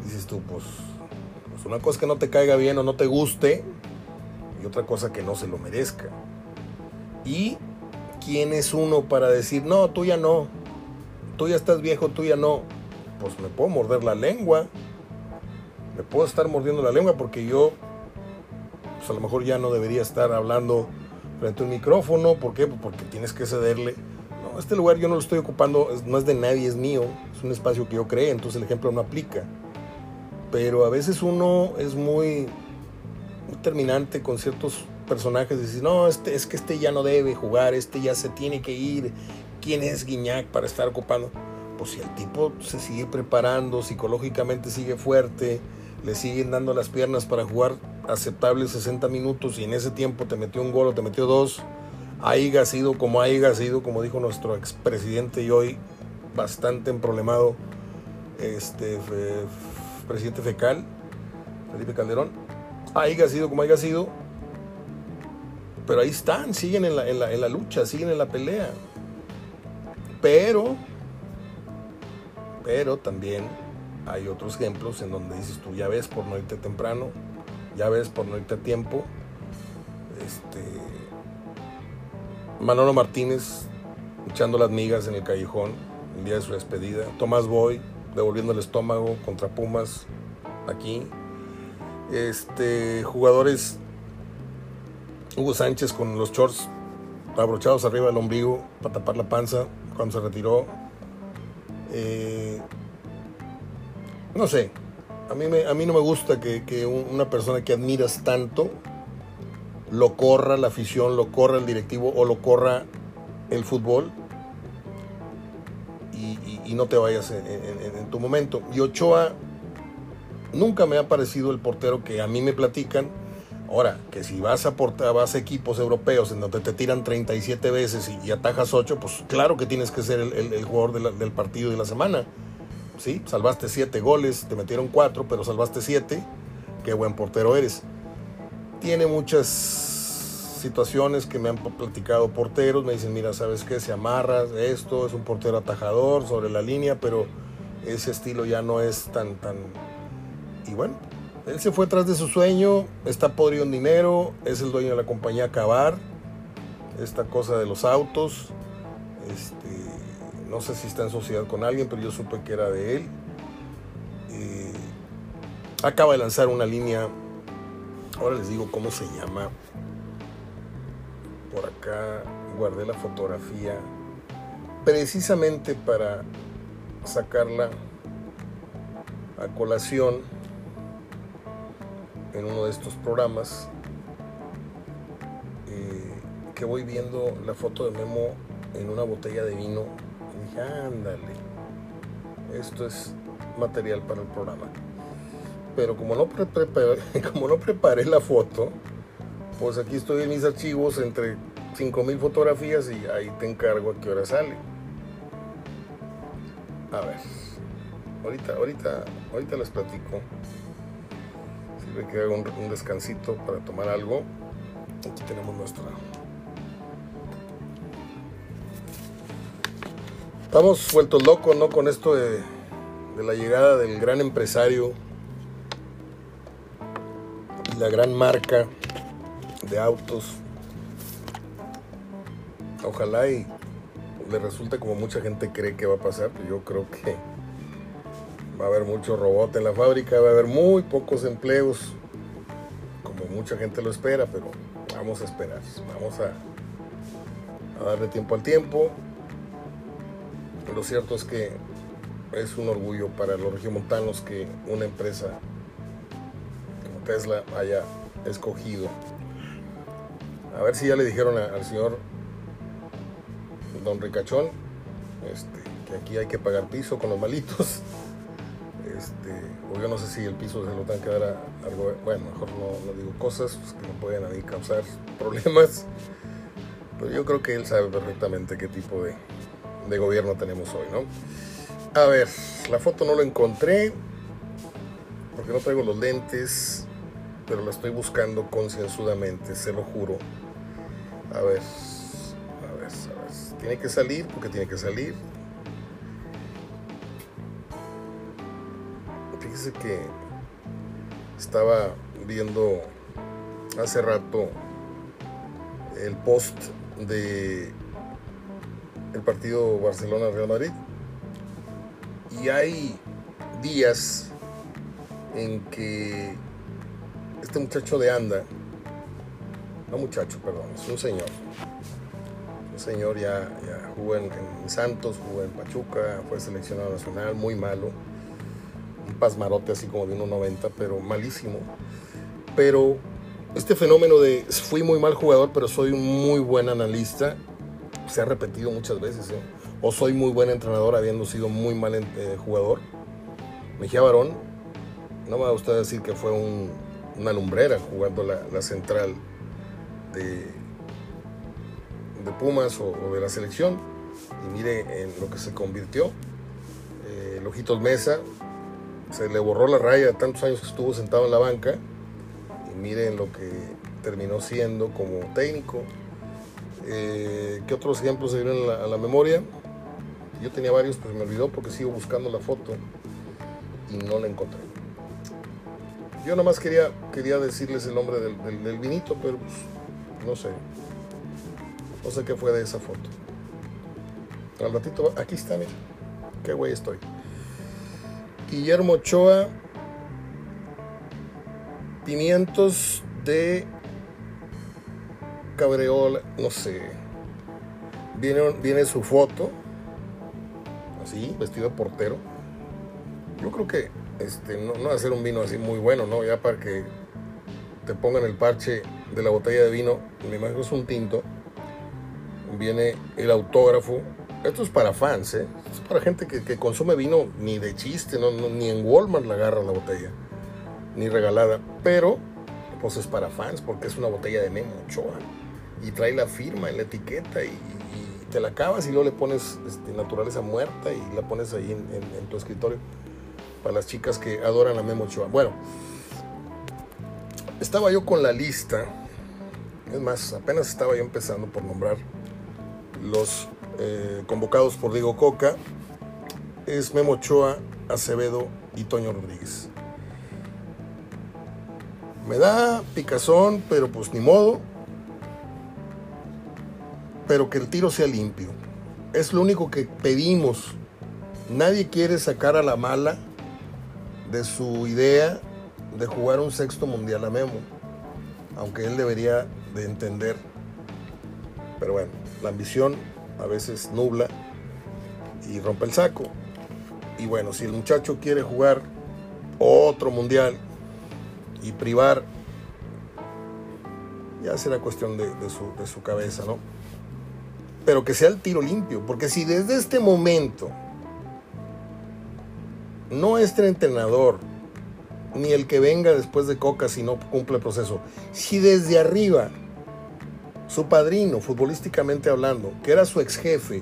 Dices tú, pues, pues una cosa que no te caiga bien o no te guste y otra cosa que no se lo merezca. Y ¿quién es uno para decir, no, tú ya no, tú ya estás viejo, tú ya no? Pues me puedo morder la lengua, me puedo estar mordiendo la lengua porque yo, pues a lo mejor ya no debería estar hablando frente a un micrófono, ¿por qué? Pues porque tienes que cederle. No, este lugar yo no lo estoy ocupando, no es de nadie, es mío, es un espacio que yo creé, entonces el ejemplo no aplica. Pero a veces uno es muy, muy terminante con ciertos personajes decís, no, este, es que este ya no debe jugar, este ya se tiene que ir. ¿Quién es Guiñac para estar ocupando? Pues si el tipo se sigue preparando, psicológicamente sigue fuerte, le siguen dando las piernas para jugar aceptables 60 minutos y en ese tiempo te metió un gol o te metió dos, haya sido como haya sido, como dijo nuestro expresidente y hoy bastante emproblemado este, presidente fecal, Felipe Calderón, haya sido como haya sido, pero ahí están, siguen en la, en la, lucha, siguen en la pelea. Pero, pero también hay otros ejemplos en donde dices tú, ya ves por no irte temprano, ya ves por no irte a tiempo. Este, Manolo Martínez echando las migas en el callejón el día de su despedida. Tomás Boy devolviendo el estómago contra Pumas aquí. Este, jugadores Hugo Sánchez con los shorts abrochados arriba del ombligo para tapar la panza cuando se retiró. Eh, no sé, a mí, a mí no me gusta que, una persona que admiras tanto lo corra la afición, lo corra el directivo o lo corra el fútbol y, no te vayas en, en, tu momento. Y Ochoa nunca me ha parecido el portero que a mí me platican Ahora, que si vas a, vas a equipos europeos en donde te tiran 37 veces y, atajas 8, pues claro que tienes que ser el, jugador del partido de la semana. Sí, salvaste 7 goles, te metieron 4, pero salvaste 7. Qué buen portero eres. Tiene muchas situaciones que me han platicado porteros. Me dicen, mira, ¿sabes qué? Se amarra esto, es un portero atajador sobre la línea, pero ese estilo ya no es tan, tan... Y bueno, él se fue tras de su sueño, está podrido en dinero, es el dueño de la compañía Cabar, esta cosa de los autos. Este, no sé si está en sociedad con alguien, pero yo supe que era de él. Eh, acaba de lanzar una línea, ahora les digo cómo se llama. Por acá guardé la fotografía precisamente para sacarla a colación en uno de estos programas eh, que voy viendo la foto de Memo en una botella de vino y dije, ándale, esto es material para el programa. Pero como no, preparé, como no preparé la foto, pues aquí estoy en mis archivos entre 5000 fotografías y ahí te encargo a qué hora sale. A ver, ahorita, ahorita, ahorita les platico que haga un, descansito para tomar algo. Aquí tenemos nuestra Estamos vueltos locos, ¿no? Con esto de, de la llegada del gran empresario y la gran marca de autos. Ojalá y le resulte como mucha gente cree que va a pasar. Yo creo que va a haber mucho robot en la fábrica, va a haber muy pocos empleos, como mucha gente lo espera, pero vamos a esperar, vamos a, darle tiempo al tiempo. Lo cierto es que es un orgullo para los regiomontanos que una empresa como Tesla haya escogido. A ver si ya le dijeron al señor Don Ricachón este, que aquí hay que pagar piso con los malitos. Este, o yo no sé si el piso se lo tengan que dar a algo. Bueno, mejor no, no digo cosas pues, que me pueden a mí causar problemas. Pero yo creo que él sabe perfectamente qué tipo de, de gobierno tenemos hoy, ¿no? A ver, la foto no la encontré porque no traigo los lentes, pero la estoy buscando concienzudamente, se lo juro. A ver, a ver, a ver. Tiene que salir porque tiene que salir. Que estaba viendo hace rato el post de el partido Barcelona-Real Madrid. Y hay días en que este muchacho de anda, no muchacho, perdón, es un señor, un señor ya, jugó en Santos, jugó en Pachuca, fue seleccionado nacional, muy malo, un pasmarote así como de 1.90, pero malísimo. Pero este fenómeno de fui muy mal jugador, pero soy un muy buen analista, se ha repetido muchas veces. ¿eh? O soy muy buen entrenador habiendo sido muy mal eh, jugador. Mejía Barón, no me va a usted decir que fue un, una lumbrera jugando la, central de, de Pumas o, o, de la selección. Y mire en lo que se convirtió. Eh, Lojitos Mesa, se le borró la raya de tantos años que estuvo sentado en la banca y miren lo que terminó siendo como técnico. Eh, ¿Qué otros ejemplos se vienen a la, memoria? Yo tenía varios, pero me olvidó porque sigo buscando la foto y no la encontré. Yo nada más quería, quería decirles el nombre del, del, del vinito, pero pues, no sé. No sé qué fue de esa foto. Al ratito, aquí está, mira. Qué güey estoy. Guillermo Ochoa, pimientos de Cabreola, no sé. Viene, su foto, así, vestido de portero. Yo creo que este, no, no va a ser un vino así muy bueno, ¿no? Ya para que te pongan el parche de la botella de vino, me imagino es un tinto. Viene el autógrafo, esto es para fans, ¿eh? Es para gente que, consume vino ni de chiste, ni en Walmart la agarra la botella, ni regalada. Pero, pues es para fans, porque es una botella de Memo Ochoa. Y trae la firma en la etiqueta y, y te la acabas y luego le pones este, naturaleza muerta y la pones ahí en, tu escritorio. Para las chicas que adoran a Memo Ochoa. Bueno, estaba yo con la lista. Es más, apenas estaba yo empezando por nombrar los eh, convocados por Diego Coca es Memo Ochoa, Acevedo y Toño Rodríguez. Me da picazón, pero pues ni modo. Pero que el tiro sea limpio. Es lo único que pedimos. Nadie quiere sacar a la mala de su idea de jugar un sexto mundial a Memo. Aunque él debería de entender. Pero bueno, la ambición a veces nubla y rompe el saco. Y bueno, si el muchacho quiere jugar otro mundial y privar, ya será cuestión de, su, de, su, cabeza, ¿no? Pero que sea el tiro limpio, porque si desde este momento no este entrenador, ni el que venga después de Coca si no cumple el proceso, si desde arriba su padrino, futbolísticamente hablando, que era su ex jefe,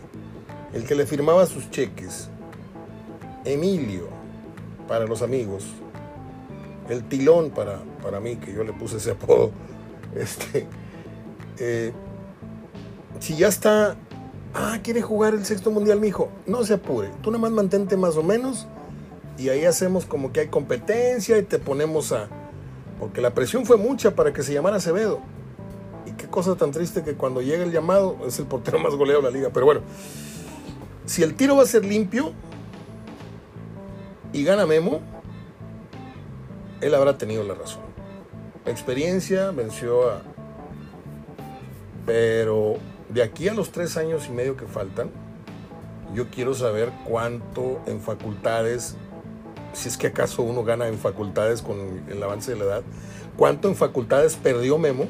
el que le firmaba sus cheques, Emilio, para los amigos, el tilón para, para mí, que yo le puse ese apodo, este, eh, si ya está Ah, quiere jugar el sexto mundial, mi hijo. No se apure. Tú nada más mantente más o menos. Y ahí hacemos como que hay competencia y te ponemos a. Porque la presión fue mucha para que se llamara Acevedo. Cosa tan triste que cuando llega el llamado es el portero más goleado de la liga. Pero bueno, si el tiro va a ser limpio y gana Memo, él habrá tenido la razón. Experiencia venció a. Pero de aquí a los tres años y medio que faltan, yo quiero saber cuánto en facultades, si es que acaso uno gana en facultades con el avance de la edad, cuánto en facultades perdió Memo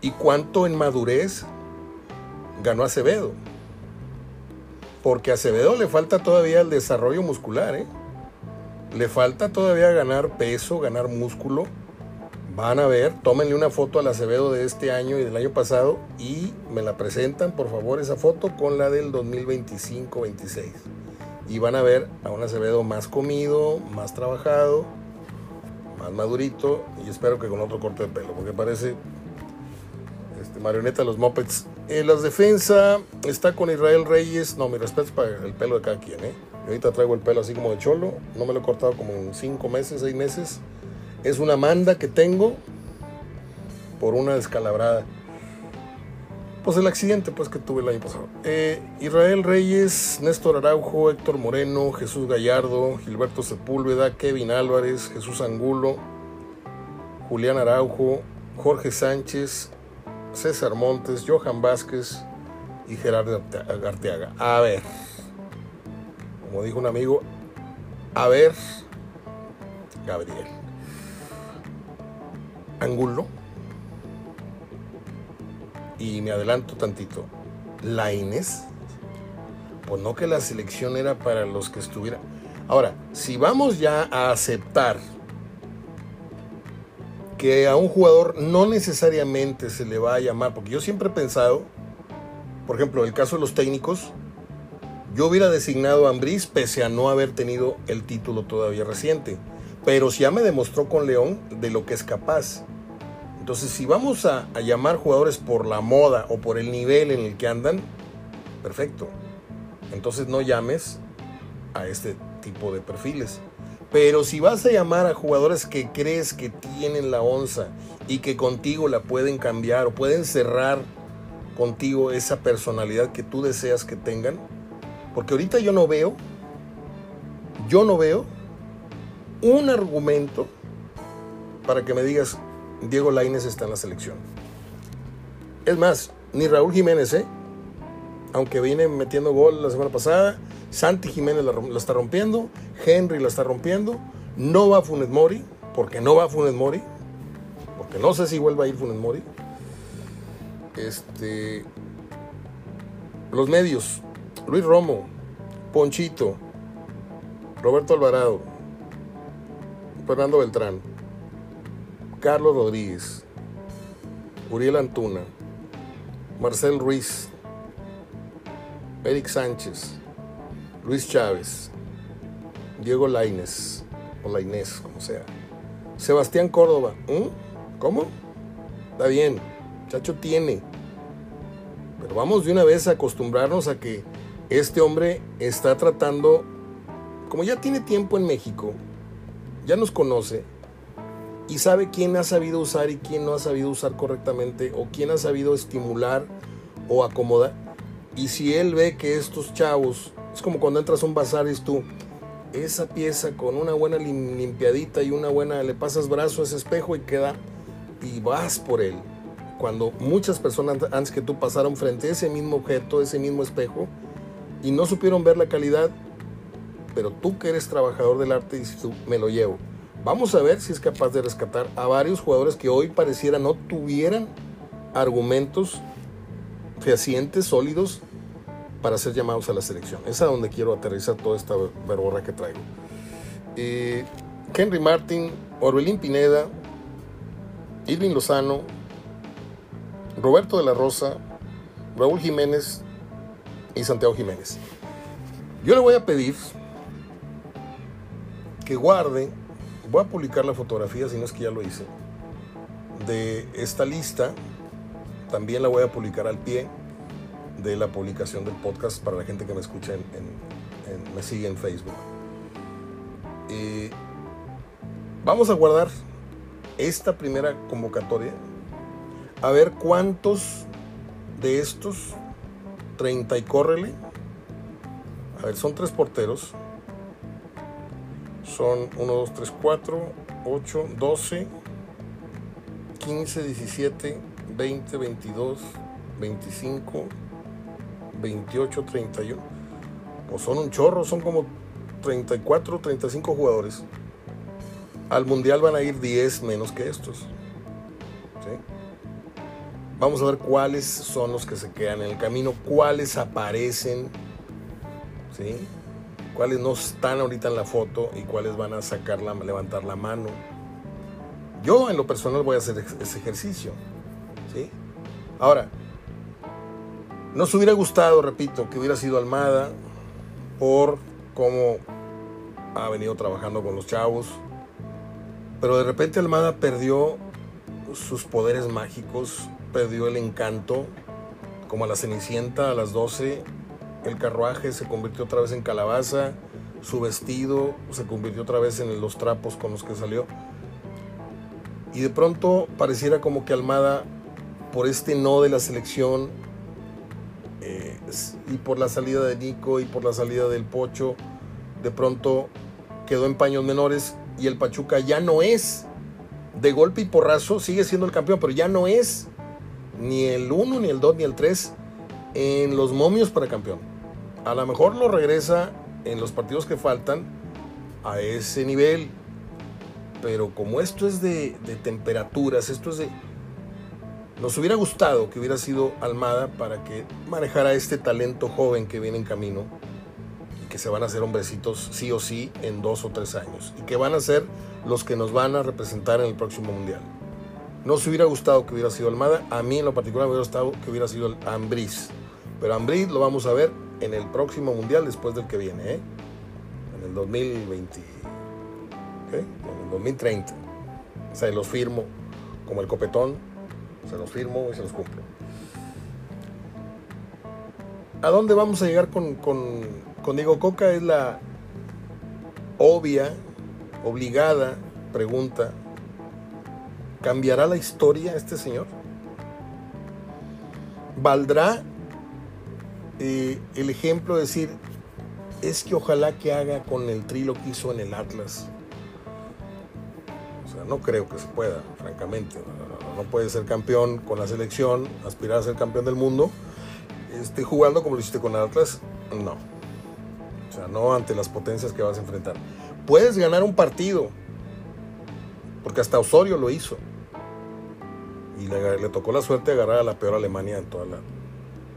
y cuánto en madurez ganó Acevedo. Porque a Acevedo le falta todavía el desarrollo muscular, ¿eh? Le falta todavía ganar peso, ganar músculo. Van a ver, tómenle una foto al Acevedo de este año y del año pasado y me la presentan, por favor, esa foto con la del 2025-26. Y van a ver a un Acevedo más comido, más trabajado, más madurito y espero que con otro corte de pelo, porque parece marioneta de los Muppets. En las defensa está con Israel Reyes. No, mi respeto es para el pelo de cada quien, ¿eh? ahorita traigo el pelo así como de cholo. No me lo he cortado como en 5 meses, 6 meses. Es una manda que tengo por una descalabrada. Pues el accidente pues que tuve el año pasado. Eh, Israel Reyes, Néstor Araujo, Héctor Moreno, Jesús Gallardo, Gilberto Sepúlveda, Kevin Álvarez, Jesús Angulo, Julián Araujo, Jorge Sánchez, César Montes, Johan Vázquez y Gerardo Arteaga. A ver como dijo un amigo, a ver, Gabriel. Angulo. Y me adelanto tantito. La Inés. Pues no que la selección era para los que estuvieran. Ahora, si vamos ya a aceptar que a un jugador no necesariamente se le va a llamar, porque yo siempre he pensado, por ejemplo, el caso de los técnicos, yo hubiera designado a Ambriz pese a no haber tenido el título todavía reciente. Pero ya me demostró con León de lo que es capaz. Entonces, si vamos a, a llamar jugadores por la moda o por el nivel en el que andan, perfecto. Entonces no llames a este tipo de perfiles. Pero si vas a llamar a jugadores que crees que tienen la onza y que contigo la pueden cambiar o pueden cerrar contigo esa personalidad que tú deseas que tengan, porque ahorita yo no veo, yo no veo un argumento para que me digas, Diego Laines está en la selección. Es más, ni Raúl Jiménez, ¿eh? aunque viene metiendo gol la semana pasada, Santi Jiménez la, está rompiendo, Henry la está rompiendo, no va Funes Mori, porque no va Funes Mori, porque no sé si vuelva a ir Funes Mori. Este, los medios, Luis Romo, Ponchito, Roberto Alvarado, Fernando Beltrán, Carlos Rodríguez, Uriel Antuna, Marcel Ruiz, Eric Sánchez, Luis Chávez, Diego Laines, o Lainés, como sea, Sebastián Córdoba, ¿cómo? Está bien, chacho tiene, pero vamos de una vez a acostumbrarnos a que este hombre está tratando, como ya tiene tiempo en México, ya nos conoce y sabe quién ha sabido usar y quién no ha sabido usar correctamente o quién ha sabido estimular o acomodar. Y si él ve que estos chavos, es como cuando entras a un bazar y es tú, esa pieza con una buena limpiadita y una buena, le pasas brazo a ese espejo y queda, y vas por él cuando muchas personas antes que tú pasaron frente a ese mismo objeto, ese mismo espejo, y no supieron ver la calidad, pero tú que eres trabajador del arte dices tú, me lo llevo. Vamos a ver si es capaz de rescatar a varios jugadores que hoy pareciera no tuvieran argumentos fehacientes, sólidos, para ser llamados a la selección. Es a donde quiero aterrizar toda esta verborra que traigo. Henry Martin, Orbelín Pineda, Irving Lozano, Roberto de la Rosa, Raúl Jiménez y Santiago Jiménez. Yo le voy a pedir que guarde, voy a publicar la fotografía, si no es que ya lo hice, de esta lista, también la voy a publicar al pie, de la publicación del podcast para la gente que me escucha en, me sigue en Facebook. vamos a guardar esta primera convocatoria a ver cuántos de estos 30 y córrele. A ver, son tres porteros. Son 1, 2, 3, 4, 8, 12, 15, 17, 20, 22, 25, 28, 31. Pues son un chorro, son como 34, 35 jugadores. Al mundial van a ir 10 menos que estos. Vamos a ver cuáles son los que se quedan en el camino, cuáles aparecen, ¿sí? cuáles no están ahorita en la foto y cuáles van a sacarla, levantar la mano. Yo en lo personal voy a hacer ese ejercicio. ¿sí? Ahora, nos hubiera gustado, repito, que hubiera sido Almada por cómo ha venido trabajando con los chavos. Pero de repente Almada perdió sus poderes mágicos perdió el encanto, como a la Cenicienta a las 12, el carruaje se convirtió otra vez en calabaza, su vestido se convirtió otra vez en los trapos con los que salió. Y de pronto pareciera como que Almada, por este no de la selección, y por la salida de Nico y por la salida del Pocho, de pronto quedó en paños menores y el Pachuca ya no es de golpe y porrazo, sigue siendo el campeón, pero ya no es ni el 1, ni el 2, ni el 3 en los momios para campeón. A lo mejor lo regresa en los partidos que faltan a ese nivel. Pero como esto es de, temperaturas, esto es de... Nos hubiera gustado que hubiera sido Almada para que manejara este talento joven que viene en camino y que se van a hacer hombrecitos sí o sí en dos o tres años y que van a ser los que nos van a representar en el próximo mundial. Nos hubiera gustado que hubiera sido Almada. A mí en lo particular me hubiera gustado que hubiera sido Ambriz. Pero Ambriz lo vamos a ver en el próximo mundial después del que viene, ¿eh? En el 2020. En el 2030. Se los firmo como el copetón. Se los firmo y se los cumplo. ¿A dónde vamos a llegar con, con, con Diego Coca? Es la obvia, obligada pregunta ¿Cambiará la historia este señor? ¿Valdrá eh, el ejemplo de decir, es que ojalá que haga con el trilo que hizo en el Atlas? No creo que se pueda, francamente. No, puede ser campeón con la selección, aspirar a ser campeón del mundo, este, jugando como lo hiciste con Atlas. No. O sea, no ante las potencias que vas a enfrentar. Puedes ganar un partido, porque hasta Osorio lo hizo y le, tocó la suerte de agarrar a la peor Alemania en todos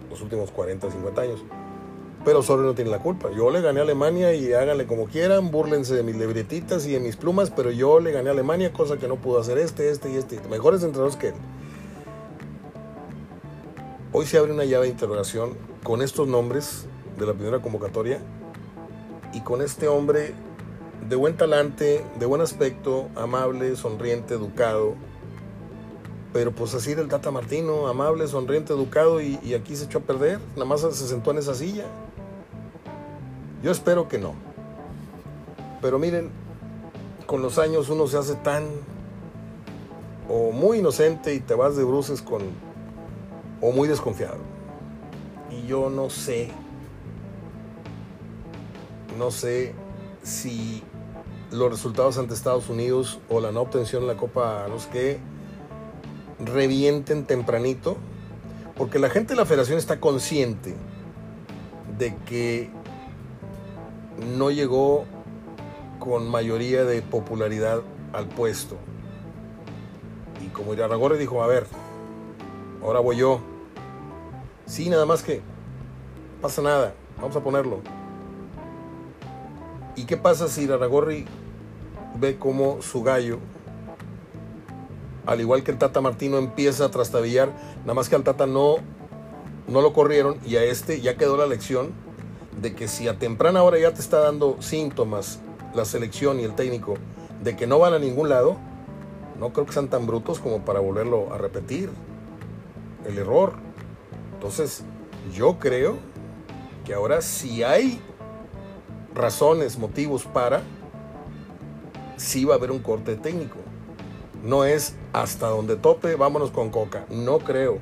los últimos 40, 50 años. Pero Osorio no tiene la culpa. Yo le gané a Alemania y háganle como quieran, burlense de mis libretitas y de mis plumas, pero yo le gané a Alemania, cosa que no pudo hacer este, este y este. Mejores entrenadores que él. Hoy se abre una llave de interrogación con estos nombres de la primera convocatoria y con este hombre de buen talante, de buen aspecto, amable, sonriente, educado, pero pues así era el Tata Martino, amable, sonriente, educado, y, aquí se echó a perder, nada más se sentó en esa silla. Yo espero que no. Pero miren, con los años uno se hace tan o muy inocente y te vas de bruces con o muy desconfiado. Y yo no sé, no sé si los resultados ante Estados Unidos o la no obtención en la Copa, no sé qué, revienten tempranito, porque la gente de la federación está consciente de que no llegó con mayoría de popularidad al puesto. Y como Iraragorri dijo, a ver, ahora voy yo. Sí, nada más que pasa nada, vamos a ponerlo. ¿Y qué pasa si Iraragorri ve como su gallo al igual que el Tata Martino empieza a trastabillar, nada más que al Tata no, no lo corrieron y a este ya quedó la lección de que si a temprana hora ya te está dando síntomas la selección y el técnico de que no van a ningún lado, no creo que sean tan brutos como para volverlo a repetir el error. Entonces, Yo creo que ahora si hay razones, motivos para, sí va a haber un corte técnico. No es hasta donde tope, vámonos con Coca. No creo.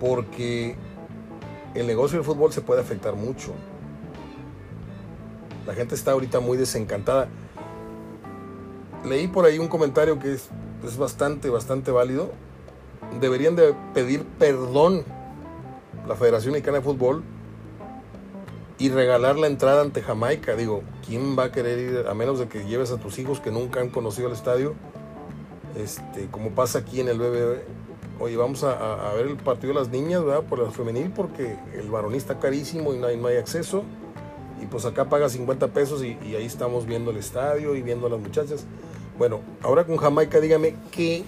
Porque el negocio del fútbol se puede afectar mucho. La gente está ahorita muy desencantada. Leí por ahí un comentario que es, es bastante, bastante válido. Deberían de pedir perdón la Federación Mexicana de Fútbol y regalar la entrada ante Jamaica. Digo, ¿quién va a querer ir a menos de que lleves a tus hijos que nunca han conocido el estadio? Este, como pasa aquí en el BBB. Oye, vamos a, ver el partido de las niñas, ¿verdad? Por la femenil, porque el varonista está carísimo y no hay, no hay acceso. Y pues acá paga 50 pesos y, y ahí estamos viendo el estadio y viendo a las muchachas. Bueno, ahora con Jamaica, dígame, ¿qué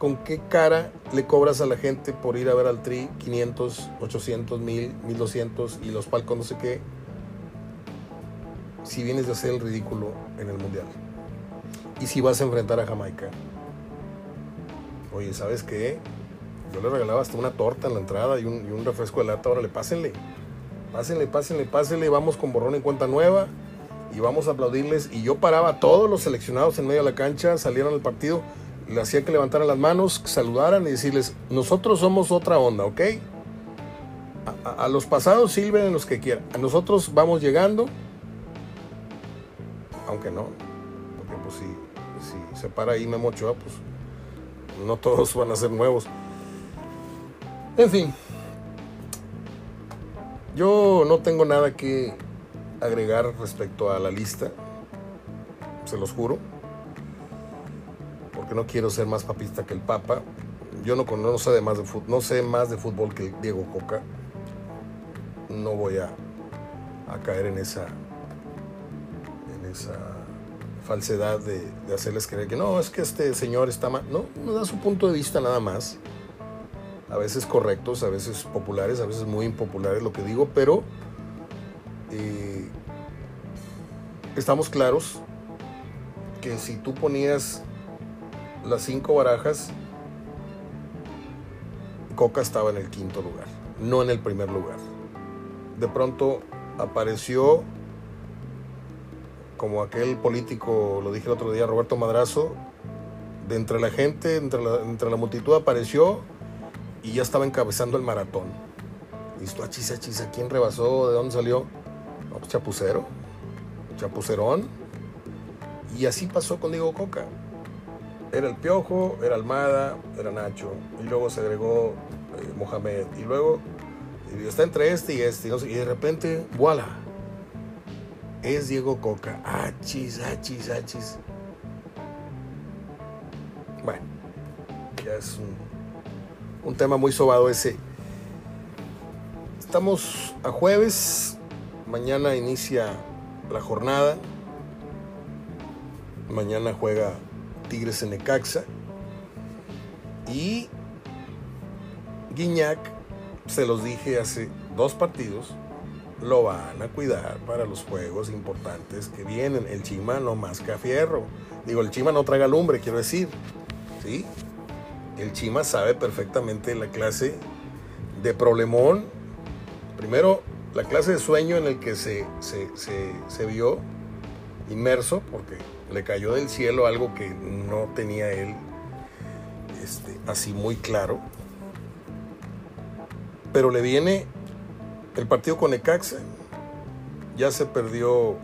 con qué cara le cobras a la gente por ir a ver al Tri 500, 800, 1000, 1200 y los palcos no sé qué, si vienes de hacer el ridículo en el Mundial. Y si vas a enfrentar a Jamaica. Oye, ¿sabes qué? Yo le regalaba hasta una torta en la entrada y un, refresco de lata. Órale, pásenle. Pásenle, pásenle, pásenle. Vamos con borrón en cuenta nueva y vamos a aplaudirles. Y yo paraba a todos los seleccionados en medio de la cancha, salieron al partido le hacía que levantaran las manos, saludaran y decirles, nosotros somos otra onda, ¿ok? A, los pasados sirven los que quieran. A nosotros vamos llegando, aunque no, porque pues si, se para ahí Memo Ochoa, pues no todos van a ser nuevos. En fin, yo no tengo nada que agregar respecto a la lista, se los juro no quiero ser más papista que el Papa. Yo no, no, sé, de más de fútbol, no sé más de fútbol que Diego Coca. No voy a, a caer en esa, en esa falsedad de, de, hacerles creer que no, es que este señor está mal. No, no da su punto de vista nada más. A veces correctos, a veces populares, a veces muy impopulares lo que digo, pero eh, estamos claros que si tú ponías las cinco barajas, Coca estaba en el quinto lugar, no en el primer lugar. De pronto apareció, como aquel político, lo dije el otro día, Roberto Madrazo, de entre la gente, entre entre la multitud apareció y ya estaba encabezando el maratón. Y esto, achis, achis, quién rebasó? ¿De dónde salió? No, pues chapucero, chapucerón. Y así pasó con Diego Coca. Era el Piojo, era Almada, era Nacho. Y luego se agregó eh, Mohamed. Y luego está entre este y este. Y, de repente, voilà. Es Diego Coca. Achis, achis, achis. Bueno, ya es un, un tema muy sobado ese. Estamos a jueves. Mañana inicia la jornada. Mañana juega Tigres en Necaxa. Y Guiñac, se los dije hace dos partidos, lo van a cuidar para los juegos importantes que vienen. El Chima no masca fierro. Digo, el Chima no traga lumbre, quiero decir. ¿Sí? El Chima sabe perfectamente la clase de problemón. Primero, la clase de sueño en el que se, se, se vio inmerso, porque le cayó del cielo algo que no tenía él este, así muy claro. Pero le viene el partido con Ecaxa, ya se perdió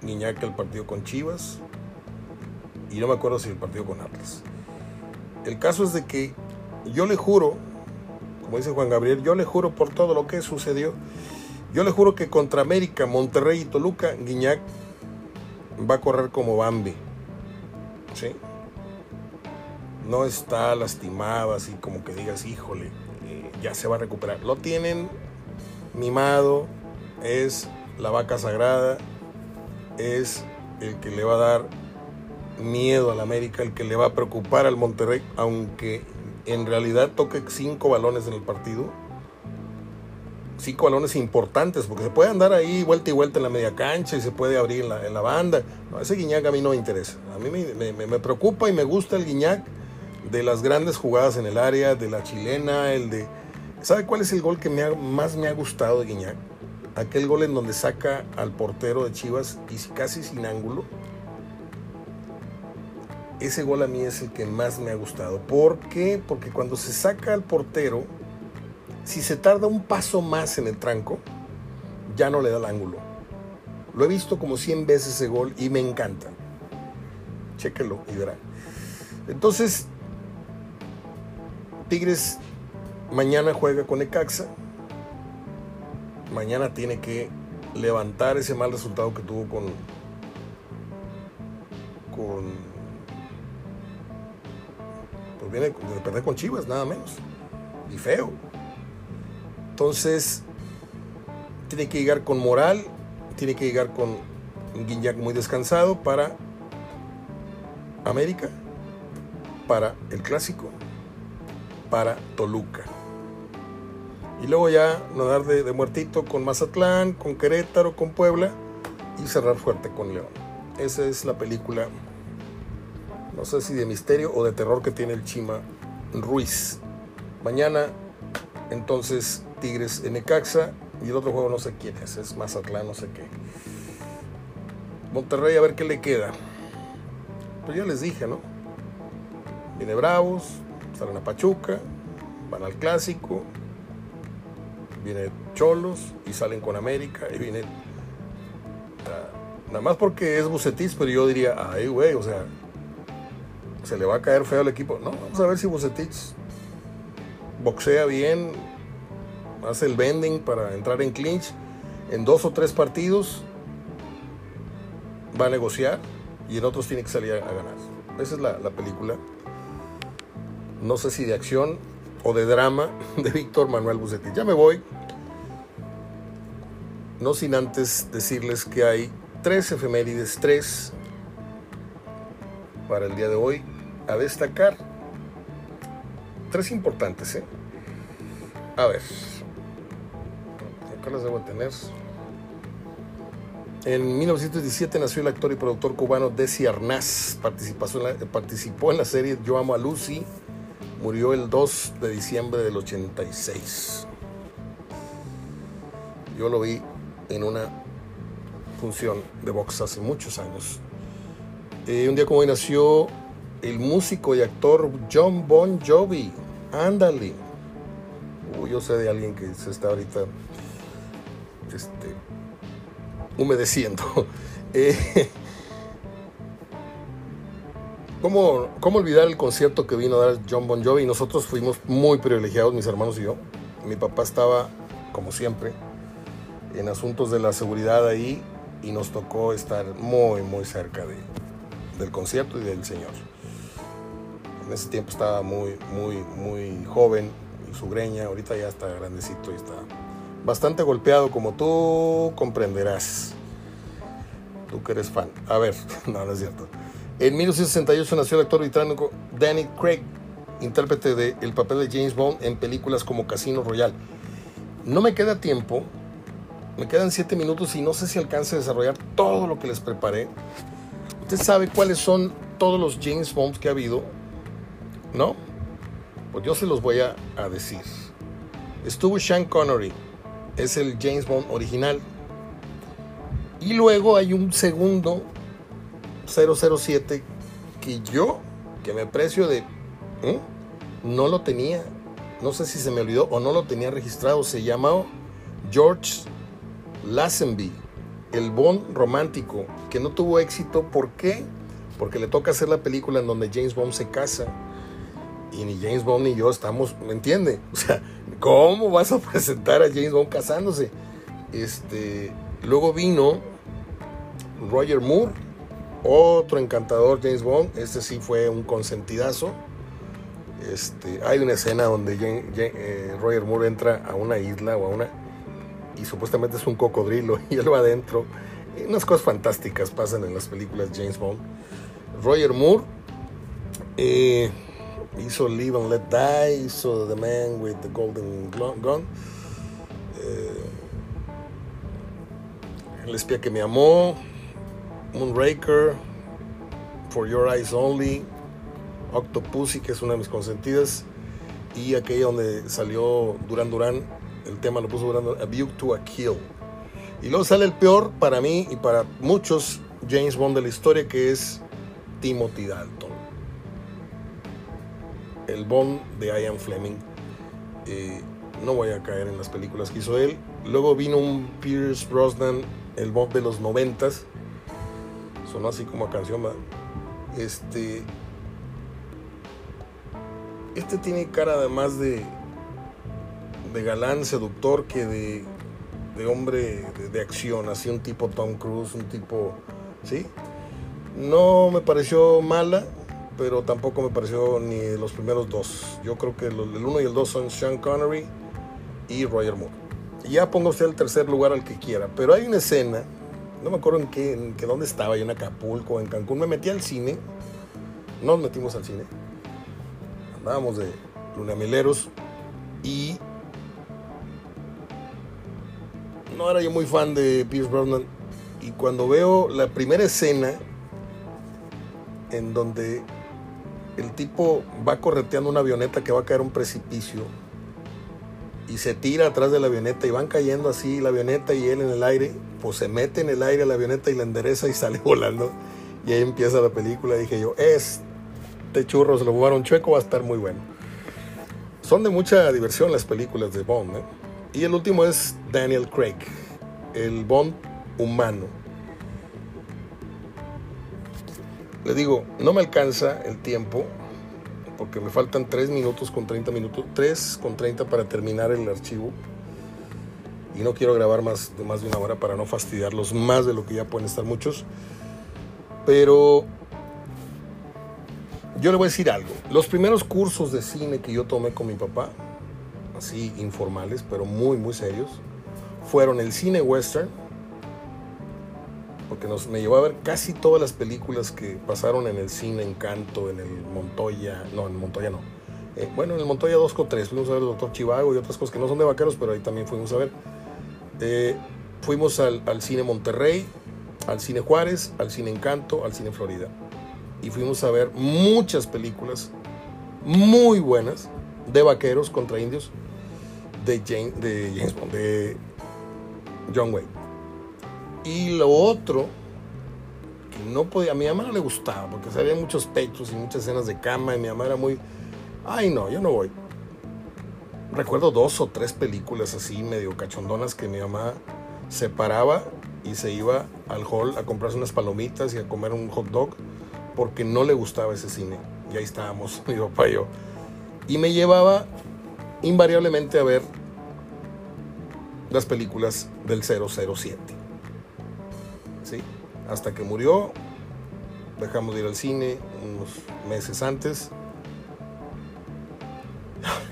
Niñaca el partido con Chivas, y no me acuerdo si el partido con Atlas. El caso es de que yo le juro, como dice Juan Gabriel, yo le juro por todo lo que sucedió, yo le juro que contra América, Monterrey y Toluca, Guiñac va a correr como Bambi. ¿Sí? No está lastimado así como que digas, híjole, eh, ya se va a recuperar. Lo tienen mimado, es la vaca sagrada, es el que le va a dar miedo al América, el que le va a preocupar al Monterrey, aunque en realidad toque cinco balones en el partido cinco balones importantes, porque se puede andar ahí vuelta y vuelta en la media cancha y se puede abrir en la, banda. No, ese Guiñac a mí no me interesa. A mí me, preocupa y me gusta el Guiñac de las grandes jugadas en el área, de la chilena, el de ¿Sabe cuál es el gol que más me ha gustado de Guiñac? Aquel gol en donde saca al portero de Chivas y casi sin ángulo. Ese gol a mí es el que más me ha gustado. ¿Por qué? Porque cuando se saca al portero, si se tarda un paso más en el tranco, ya no le da el ángulo. Lo he visto como 100 veces ese gol y me encanta. Chéquelo y verá. Entonces, Tigres mañana juega con Ecaxa. Mañana tiene que levantar ese mal resultado que tuvo con con pues viene de perder con Chivas nada menos. Y feo. Entonces tiene que llegar con moral tiene que llegar con un Guiñac muy descansado para América para el clásico para Toluca. Y luego ya nadar de, de, muertito con Mazatlán, con Querétaro, con Puebla y cerrar fuerte con León. Esa es la película, no sé si de misterio o de terror que tiene el Chima Ruiz. Mañana, entonces, Tigres en Necaxa y el otro juego no sé quién es, es Mazatlán, no sé qué. Monterrey a ver qué le queda. Pues ya les dije, ¿no? Viene Bravos, salen a Pachuca, van al Clásico, viene Cholos y salen con América y viene. nada más porque es Bucetich, pero yo diría, ay, güey, o sea, se le va a caer feo al equipo. No, vamos a ver si Bucetich boxea bien, hace el bending para entrar en clinch. En dos o tres partidos va a negociar y en otros tiene que salir a, ganar. Esa es la, la película. No sé si de acción o de drama de Víctor Manuel Bucetich. Ya me voy. No sin antes decirles que hay tres efemérides, tres para el día de hoy a destacar. Tres importantes, ¿eh? A ver. Acá las debo tener. En 1917 nació el actor y productor cubano Desi Arnaz. Participó en, la, serie Yo Amo a Lucy Murió el 2 de diciembre del 86. Yo lo vi en una función de box hace muchos años. Eh, un día como hoy nació el músico y actor John Bon Jovi. Ándale. Uy, yo sé de alguien que se está ahorita este, humedeciendo. Eh, ¿Cómo, ¿Cómo olvidar el concierto que vino a dar John Bon Jovi? Nosotros fuimos muy privilegiados, mis hermanos y yo. Mi papá estaba, como siempre, en asuntos de la seguridad ahí y nos tocó estar muy, muy cerca de, del concierto y del Señor. En ese tiempo estaba muy, muy, muy joven su greña, ahorita ya está grandecito y está bastante golpeado, como tú comprenderás. Tú que eres fan. A ver, no, no es cierto. En 1968 nació el actor británico Danny Craig, intérprete del papel de James Bond en películas como Casino Royale. No me queda tiempo, me quedan 7 minutos y no sé si alcance a desarrollar todo lo que les preparé. ¿Usted sabe cuáles son todos los James Bonds que ha habido? ¿No? Pues yo se los voy a, decir. Estuvo Sean Connery, es el James Bond original. Y luego hay un segundo 007 que yo, que me precio de... ¿eh? No lo tenía. No sé si se me olvidó o no lo tenía registrado. Se llamaba George Lazenby, el Bond romántico, que no tuvo éxito. ¿Por qué? Porque le toca hacer la película en donde James Bond se casa. Y ni James Bond ni yo estamos, ¿me entiende? O sea, ¿cómo vas a presentar a James Bond casándose? Este, luego vino Roger Moore otro encantador, James Bond. Este sí fue un consentidazo. Este, hay una escena donde eh, Roger Moore entra a una isla o a una. y supuestamente es un cocodrilo y él va adentro. Unas cosas fantásticas pasan en las películas James Bond. Roger Moore eh, hizo Live and Let Die, hizo The Man with the Golden Gun. Eh, el espía que me amó, Moonraker, For Your Eyes Only, Octopussy, que es una de mis consentidas, y aquella donde salió Duran Duran, el tema lo puso Duran A View to a Kill. Y luego sale el peor para mí y para muchos James Bond de la historia, que es Timothy Dalton. El Bond de Ian Fleming. Eh, no voy a caer en las películas que hizo él. Luego vino un Pierce Brosnan, el Bond de los noventas. Sonó así como a canción. Este. Este tiene cara además de. de galán seductor que de. de hombre de, de acción. Así un tipo Tom Cruise, un tipo. ¿Sí? No me pareció mala, pero tampoco me pareció ni los primeros dos. Yo creo que el 1 y el 2 son Sean Connery y Roger Moore. Ya ponga usted el tercer lugar al que quiera, pero hay una escena, no me acuerdo en qué, en qué dónde estaba, yo en Acapulco, en Cancún, me metí al cine, nos metimos al cine, andábamos de lunamileros y no era yo muy fan de Pierce Brosnan y cuando veo la primera escena en donde el tipo va correteando una avioneta que va a caer a un precipicio y se tira atrás de la avioneta y van cayendo así la avioneta y él en el aire, pues se mete en el aire la avioneta y la endereza y sale volando. Y ahí empieza la película. Dije yo, este churro se lo jugaron chueco, va a estar muy bueno. Son de mucha diversión las películas de Bond. ¿eh? Y el último es Daniel Craig, el Bond humano. Le digo, no me alcanza el tiempo porque me faltan 3 minutos con 30 minutos, 3 con 30 para terminar el archivo. Y no quiero grabar más de más de una hora para no fastidiarlos más de lo que ya pueden estar muchos. Pero yo le voy a decir algo. Los primeros cursos de cine que yo tomé con mi papá, así informales, pero muy, muy serios, fueron el cine western, porque nos, me llevó a ver casi todas las películas que pasaron en el cine Encanto, en el Montoya, no, en Montoya no. Eh, bueno, en el Montoya 2 con 3 fuimos a ver el Doctor Chivago y otras cosas que no son de vaqueros, pero ahí también fuimos a ver. Eh, fuimos al, al, Cine Monterrey, al Cine Juárez, al Cine Encanto, al Cine Florida. Y fuimos a ver muchas películas muy buenas de vaqueros contra indios de James, de James Bond, de John Wayne. Y lo otro, que no podía, a mi mamá no le gustaba, porque salían muchos pechos y muchas escenas de cama, y mi mamá era muy, ay no, yo no voy. Recuerdo dos o tres películas así, medio cachondonas, que mi mamá se paraba y se iba al hall a comprarse unas palomitas y a comer un hot dog, porque no le gustaba ese cine. Y ahí estábamos, mi papá y yo. Y me llevaba invariablemente a ver las películas del 007. Hasta que murió, dejamos de ir al cine unos meses antes.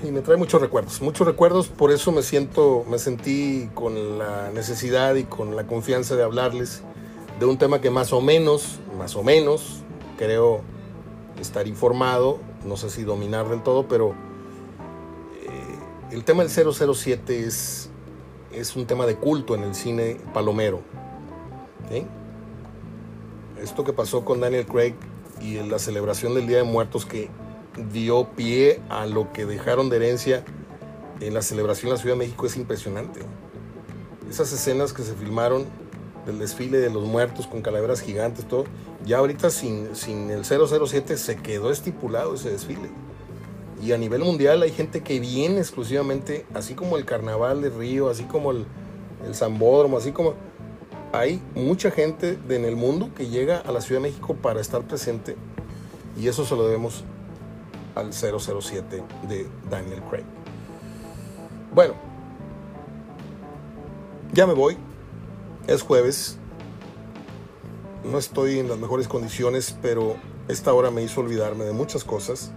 Y me trae muchos recuerdos, muchos recuerdos, por eso me siento, me sentí con la necesidad y con la confianza de hablarles de un tema que más o menos, más o menos, creo estar informado, no sé si dominar del todo, pero eh, el tema del 007 es es un tema de culto en el cine palomero. ¿sí? Esto que pasó con Daniel Craig y la celebración del Día de Muertos que dio pie a lo que dejaron de herencia en la celebración en la Ciudad de México es impresionante. Esas escenas que se filmaron del desfile de los muertos con calaveras gigantes, todo, ya ahorita sin, sin el 007 se quedó estipulado ese desfile. Y a nivel mundial hay gente que viene exclusivamente, así como el Carnaval de Río, así como el, el así como... Hay mucha gente en el mundo que llega a la Ciudad de México para estar presente y eso se lo debemos al 007 de Daniel Craig. Bueno, ya me voy. Es jueves. No estoy en las mejores condiciones, pero esta hora me hizo olvidarme de muchas cosas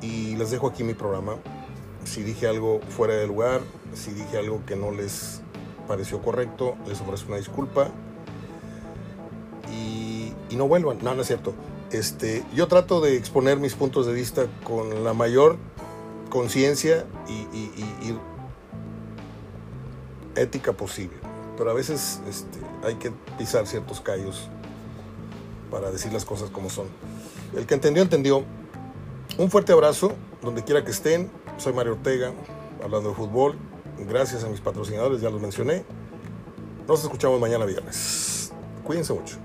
y les dejo aquí mi programa. Si dije algo fuera de lugar, si dije algo que no les pareció correcto, les ofrezco una disculpa. Y, no vuelvan, no, no es cierto. Este, yo trato de exponer mis puntos de vista con la mayor conciencia y, y, y, ética posible. Pero a veces este, hay que pisar ciertos callos para decir las cosas como son. El que entendió, entendió. Un fuerte abrazo, donde quiera que estén. Soy Mario Ortega, hablando de fútbol. Gracias a mis patrocinadores, ya los mencioné. Nos escuchamos mañana viernes. Cuídense mucho.